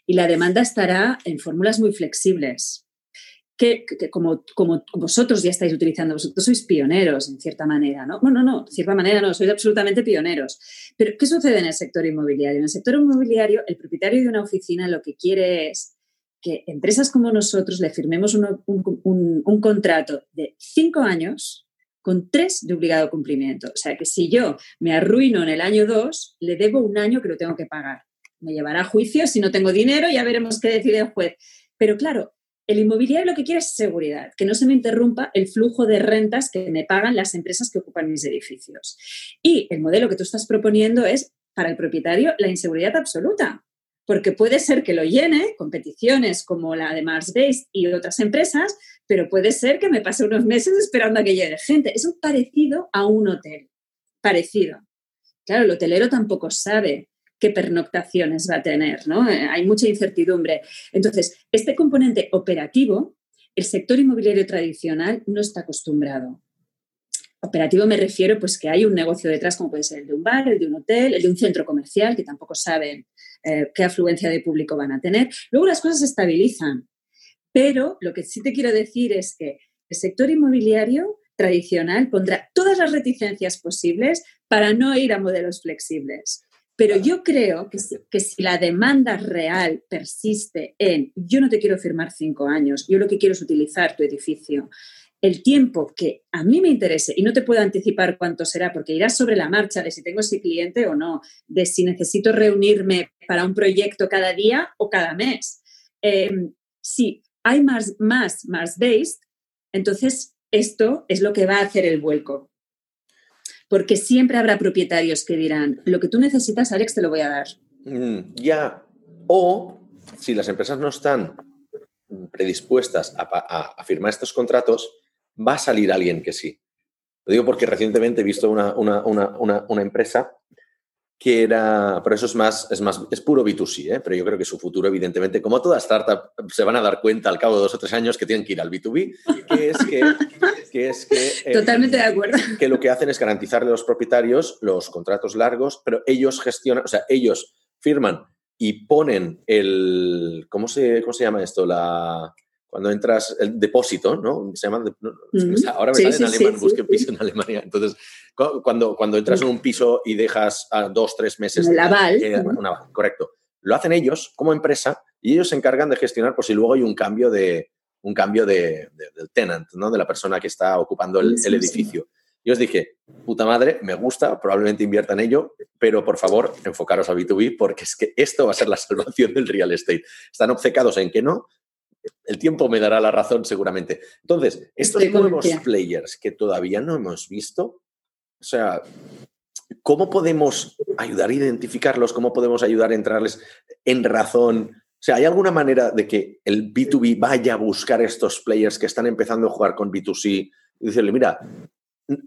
Y la demanda estará en fórmulas muy flexibles que, como, como, vosotros ya estáis utilizando, vosotros sois pioneros en cierta manera, ¿no? Bueno, no, de cierta manera no, sois absolutamente pioneros. Pero, ¿qué sucede en el sector inmobiliario? En el sector inmobiliario, el propietario de una oficina lo que quiere es que empresas como nosotros le firmemos un, un, contrato de cinco años con tres de obligado cumplimiento. O sea, que si yo me arruino en el año dos, le debo un año que lo tengo que pagar. Me llevará a juicio si no tengo dinero, ya veremos qué decide el juez. Pero claro, el inmobiliario lo que quiere es seguridad, que no se me interrumpa el flujo de rentas que me pagan las empresas que ocupan mis edificios. Y el modelo que tú estás proponiendo es, para el propietario, la inseguridad absoluta, porque puede ser que lo llene con peticiones como la de Mars Base y otras empresas, pero puede ser que me pase unos meses esperando a que llegue gente. Es un parecido a un hotel, parecido. Claro, el hotelero tampoco sabe qué pernoctaciones va a tener, ¿no? Eh, hay mucha incertidumbre. Entonces, este componente operativo, el sector inmobiliario tradicional no está acostumbrado. Operativo me refiero pues que hay un negocio detrás como puede ser el de un bar, el de un hotel, el de un centro comercial que tampoco saben eh, qué afluencia de público van a tener. Luego las cosas se estabilizan, pero lo que sí te quiero decir es que el sector inmobiliario tradicional pondrá todas las reticencias posibles para no ir a modelos flexibles. Pero yo creo que si, la demanda real persiste en yo no te quiero firmar cinco años, yo lo que quiero es utilizar tu edificio, el tiempo que a mí me interese, y no te puedo anticipar cuánto será, porque irá sobre la marcha de si tengo ese cliente o no, de si necesito reunirme para un proyecto cada día o cada mes. Em, si hay más, más, más based, entonces esto es lo que va a hacer el vuelco porque siempre habrá propietarios que dirán, lo que tú necesitas, Alex, te lo voy a dar. Mm, ya, o si las empresas no están predispuestas a, firmar estos contratos, va a salir alguien que sí. Lo digo porque recientemente he visto una, una empresa que era, por eso es más, es más, es puro B2C, ¿eh? pero yo creo que su futuro, evidentemente, como toda startup, se van a dar cuenta al cabo de dos o tres años que tienen que ir al B2B, que es que... que, es que eh, Totalmente de acuerdo. Que lo que hacen es garantizarle a los propietarios los contratos largos, pero ellos gestionan, o sea, ellos firman y ponen el, ¿cómo se, cómo se llama esto? La, cuando entras, el depósito, ¿no? Se llama, ahora me sale en alemán, busque piso en Alemania. Entonces, cuando, cuando entras en un piso y dejas a dos, tres meses... El aval. Eh, correcto. Lo hacen ellos como empresa y ellos se encargan de gestionar por si luego hay un cambio de un cambio de, del tenant, ¿no? De la persona que está ocupando el, el edificio. Y os dije, puta madre, me gusta, probablemente invierta en ello, pero por favor, enfocaros a B2B porque es que esto va a ser la salvación del real estate. Están obcecados en que no, el tiempo me dará la razón seguramente. Entonces, estos nuevos players que todavía no hemos visto, o sea, ¿cómo podemos ayudar a identificarlos? ¿Cómo podemos ayudar a entrarles en razón? O sea, ¿hay alguna manera de que el B2B vaya a buscar estos players que están empezando a jugar con B2C y decirle, mira,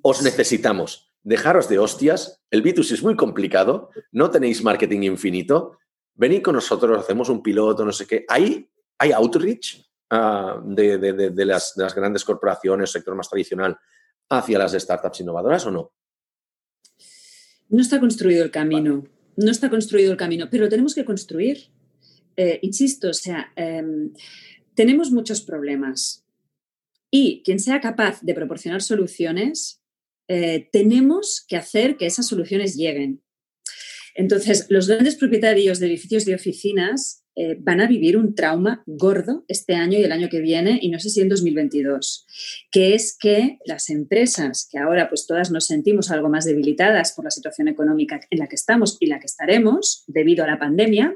os necesitamos, dejaros de hostias, el B2C es muy complicado, no tenéis marketing infinito, venid con nosotros, hacemos un piloto, no sé qué. Ahí ¿Hay outreach ah, de, las, grandes corporaciones, sector más tradicional, hacia las startups innovadoras o no? No está construido el camino, no está construido el camino, pero lo tenemos que construir. Eh, insisto, o sea, em, tenemos muchos problemas y quien sea capaz de proporcionar soluciones, eh, tenemos que hacer que esas soluciones lleguen. Entonces, los grandes propietarios de edificios de oficinas eh, van a vivir un trauma gordo este año y el año que viene, y no sé si en 2022, que es que las empresas, que ahora pues todas nos sentimos algo más debilitadas por la situación económica en la que estamos y la que estaremos debido a la pandemia,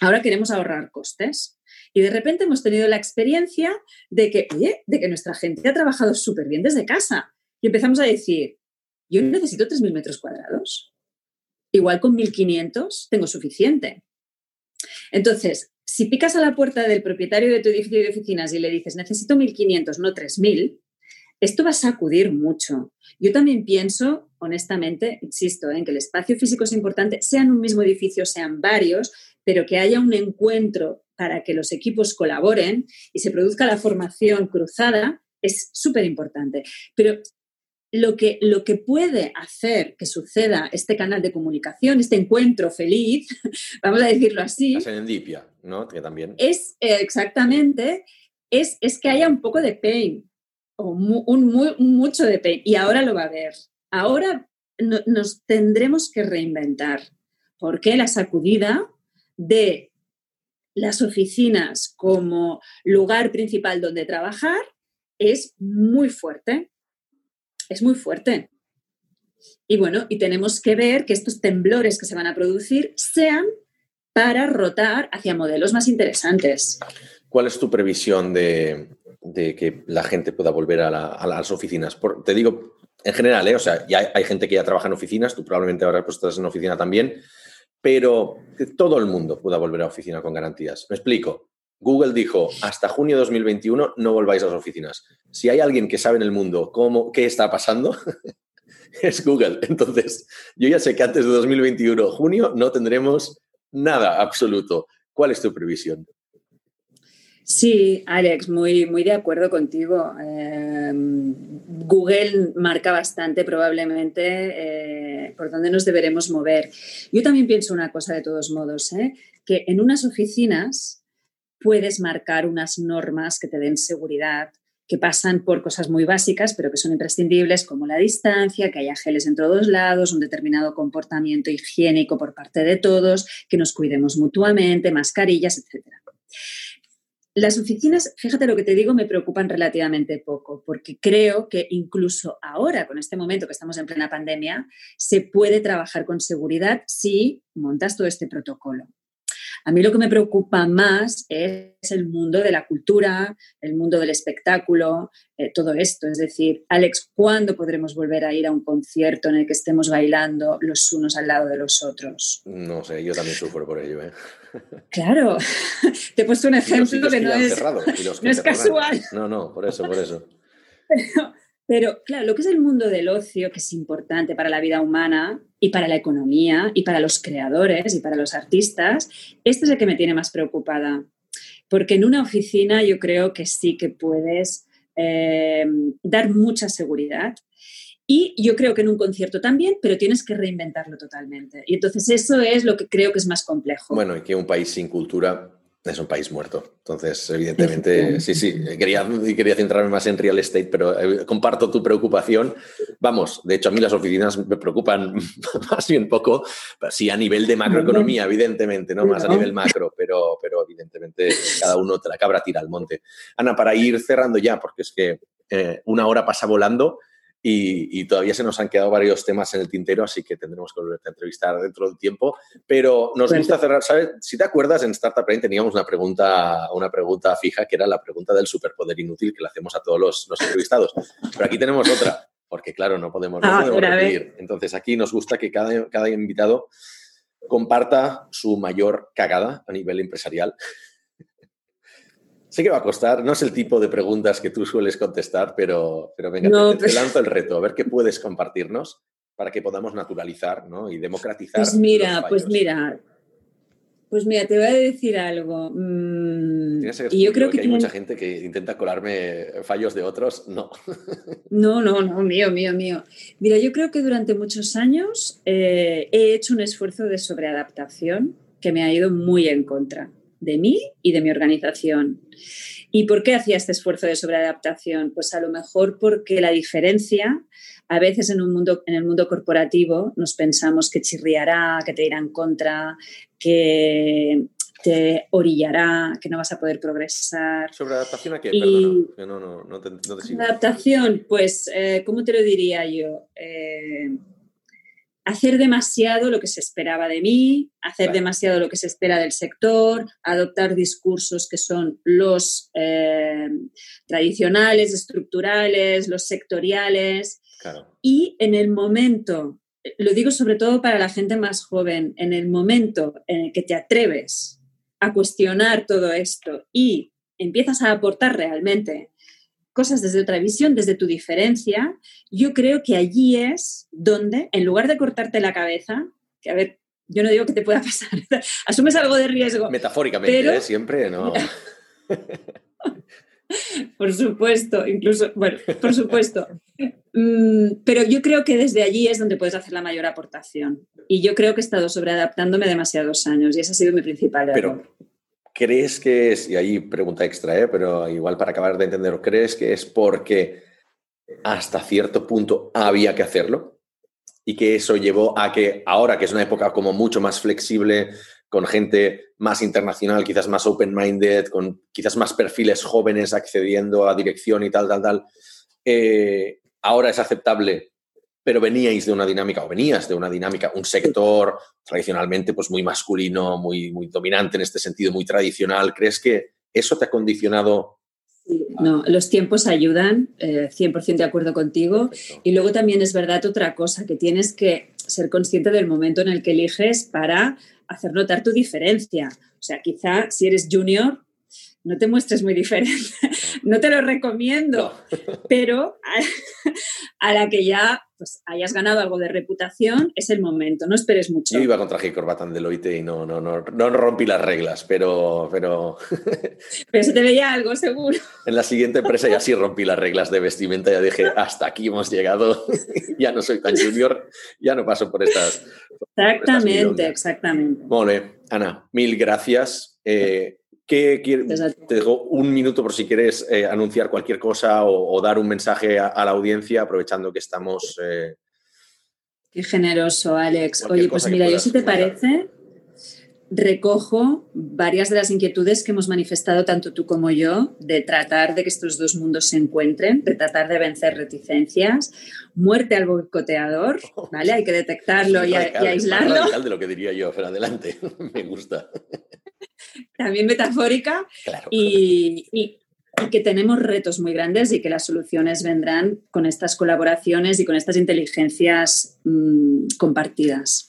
ahora queremos ahorrar costes. Y de repente hemos tenido la experiencia de que, oye, de que nuestra gente ha trabajado súper bien desde casa. Y empezamos a decir, yo necesito 3.000 metros cuadrados. Igual con 1.500 tengo suficiente. Entonces, si picas a la puerta del propietario de tu edificio de oficinas y le dices, necesito 1.500, no 3.000, esto va a sacudir mucho. Yo también pienso, honestamente, insisto, en que el espacio físico es importante, sean un mismo edificio, sean varios, pero que haya un encuentro para que los equipos colaboren y se produzca la formación cruzada es súper importante. Pero lo que, lo que puede hacer que suceda este canal de comunicación, este encuentro feliz, (laughs) vamos a decirlo así. La serendipia, ¿no? Que también. Es eh, exactamente, es, es, que haya un poco de pain, o un, mucho de pain, y ahora lo va a haber. Ahora nos tendremos que reinventar, porque la sacudida de las oficinas como lugar principal donde trabajar es muy fuerte es muy fuerte. Y bueno, y tenemos que ver que estos temblores que se van a producir sean para rotar hacia modelos más interesantes. ¿Cuál es tu previsión de, que la gente pueda volver a, las oficinas? te digo, en general, ¿eh? o sea, ya hay, gente que ya trabaja en oficinas, tú probablemente ahora pues, estás en oficina también, pero que todo el mundo pueda volver a oficina con garantías. Me explico. Google dijo, hasta junio de 2021 no volváis a las oficinas. Si hay alguien que sabe en el mundo cómo, qué está pasando, (laughs) es Google. Entonces, yo ya sé que antes de 2021, junio, no tendremos nada absoluto. ¿Cuál es tu previsión? Sí, Alex, muy, muy de acuerdo contigo. Em, Google marca bastante probablemente eh, por dónde nos deberemos mover. Yo también pienso una cosa de todos modos, ¿eh? que en unas oficinas puedes marcar unas normas que te den seguridad, que pasan por cosas muy básicas, pero que son imprescindibles, como la distancia, que haya geles en todos lados, un determinado comportamiento higiénico por parte de todos, que nos cuidemos mutuamente, mascarillas, etc. Las oficinas, fíjate lo que te digo, me preocupan relativamente poco, porque creo que incluso ahora, con este momento que estamos en plena pandemia, se puede trabajar con seguridad si montas todo este protocolo. A mí lo que me preocupa más es el mundo de la cultura, el mundo del espectáculo, eh, todo esto. Es decir, Alex, ¿cuándo podremos volver a ir a un concierto en el que estemos bailando los unos al lado de los otros? No sé, yo también sufro por ello. ¿eh? (laughs) Claro, (laughs) te he puesto un ejemplo (laughs) que, no, es, no es casual. No, no, por eso, por eso. Pero claro, lo que es el mundo del ocio, que es importante para la vida humana y para la economía y para los creadores y para los artistas, este es el que me tiene más preocupada. Porque en una oficina yo creo que sí que puedes eh, dar mucha seguridad. Y yo creo que en un concierto también, pero tienes que reinventarlo totalmente. Y entonces eso es lo que creo que es más complejo. Bueno, y que un país sin cultura es un país muerto. Entonces, evidentemente, sí, sí, quería, quería centrarme más en real estate, pero eh, comparto tu preocupación. Vamos, de hecho, a mí las oficinas me preocupan (laughs) más bien poco, sí a nivel de macroeconomía, evidentemente, ¿no? Más a nivel macro, pero, pero evidentemente cada uno te la cabra tira al monte. Ana, para ir cerrando ya, porque es que eh, una hora pasa volando, y, todavía se nos han quedado varios temas en el tintero, así que tendremos que volverte a entrevistar dentro de un tiempo. Pero nos gusta cerrar, ¿sabes? Si te acuerdas, en Startup Brain teníamos una pregunta, una pregunta fija que era la pregunta del superpoder inútil que le hacemos a todos los, entrevistados. Pero aquí tenemos otra, porque claro, no podemos, no ah, repetir. Entonces aquí nos gusta que cada, cada invitado comparta su mayor cagada a nivel empresarial Sé que va a costar, no es el tipo de preguntas que tú sueles contestar, pero, pero venga, te, (laughs) lanzo el reto, a ver qué puedes compartirnos para que podamos naturalizar ¿no? y democratizar. Pues mira, pues mira, pues mira, te voy a decir algo. Mm, y yo creo que, hay mucha gente que intenta colarme fallos de otros. No. (laughs) No, no, no, mío, mío, mío. Mira, yo creo que durante muchos años eh, he hecho un esfuerzo de sobreadaptación que me ha ido muy en contra de mí y de mi organización. ¿Y por qué hacía este esfuerzo de sobreadaptación? Pues a lo mejor porque la diferencia, a veces en, un mundo, en el mundo corporativo nos pensamos que chirriará, que te irá en contra, que te orillará, que no vas a poder progresar. ¿Sobre adaptación a qué? Perdona, no, no, no, te, Adaptación, pues, eh, ¿cómo te lo diría yo? Eh, hacer demasiado lo que se esperaba de mí, hacer demasiado lo que se espera del sector, adoptar discursos que son los eh, tradicionales, estructurales, los sectoriales. Y en el momento, lo digo sobre todo para la gente más joven, en el momento en el que te atreves a cuestionar todo esto y empiezas a aportar realmente cosas desde otra visión, desde tu diferencia, yo creo que allí es donde, en lugar de cortarte la cabeza, que a ver, yo no digo que te pueda (laughs) pasar, asumes algo de riesgo. Metafóricamente, ¿eh? siempre, ¿no? (laughs) por supuesto, incluso, bueno, por supuesto. Mm, pero yo creo que desde allí es donde puedes hacer la mayor aportación. Y yo creo que he estado sobreadaptándome demasiados años y ese ha sido mi principal error. Pero, ¿crees que es, y ahí pregunta extra, ¿eh? pero igual para acabar de entenderlo, ¿crees que es porque hasta cierto punto había que hacerlo? Y que eso llevó a que ahora, que es una época como mucho más flexible, con gente más internacional, quizás más open-minded, con quizás más perfiles jóvenes accediendo a dirección y tal, tal, tal, eh, ahora es aceptable, pero veníais de una dinámica, o venías de una dinámica, un sector tradicionalmente pues muy masculino, muy, muy dominante en este sentido, muy tradicional. ¿Crees que eso te ha condicionado no, los tiempos ayudan, 100% eh, de acuerdo contigo. Y luego también es verdad otra cosa, que tienes que ser consciente del momento en el que eliges para hacer notar tu diferencia. O sea, quizá si eres junior, no te muestres muy diferente. (laughs) no te lo recomiendo, (laughs) pero a, la que ya pues, hayas ganado algo de reputación, es el momento, no esperes mucho. Yo iba contra G. Corbata en Deloitte y no, no, no, no rompí las reglas, pero... Pero, (laughs) pero se te veía algo, seguro. En la siguiente empresa ya sí rompí las reglas de vestimenta, ya dije, hasta aquí hemos llegado, ya no soy tan junior, ya no paso por estas... Exactamente, exactamente. Vale, Ana, mil gracias. Eh, ¿Qué, te dejo un minuto por si quieres eh, anunciar cualquier cosa o, dar un mensaje a, la audiencia, aprovechando que estamos. Eh, Qué generoso, Alex. Oye, pues mira, yo si te parece, recojo varias de las inquietudes que hemos manifestado tanto tú como yo de tratar de que estos dos mundos se encuentren, de tratar de vencer reticencias, muerte al boicoteador, ¿vale? Hay que detectarlo y, aislarlo. Es radical de lo que diría yo, pero adelante, (laughs) me gusta también metafórica, y, que tenemos retos muy grandes y que las soluciones vendrán con estas colaboraciones y con estas inteligencias mm, compartidas.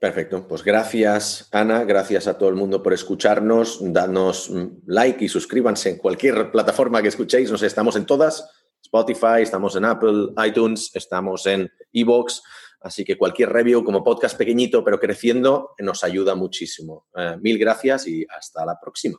Perfecto, pues gracias Ana, gracias a todo el mundo por escucharnos, danos like y suscríbanse en cualquier plataforma que escuchéis, nos estamos en todas, Spotify, estamos en Apple, iTunes, estamos en Evox. Así que cualquier review como podcast pequeñito pero creciendo nos ayuda muchísimo. Eh, mil gracias y hasta la próxima.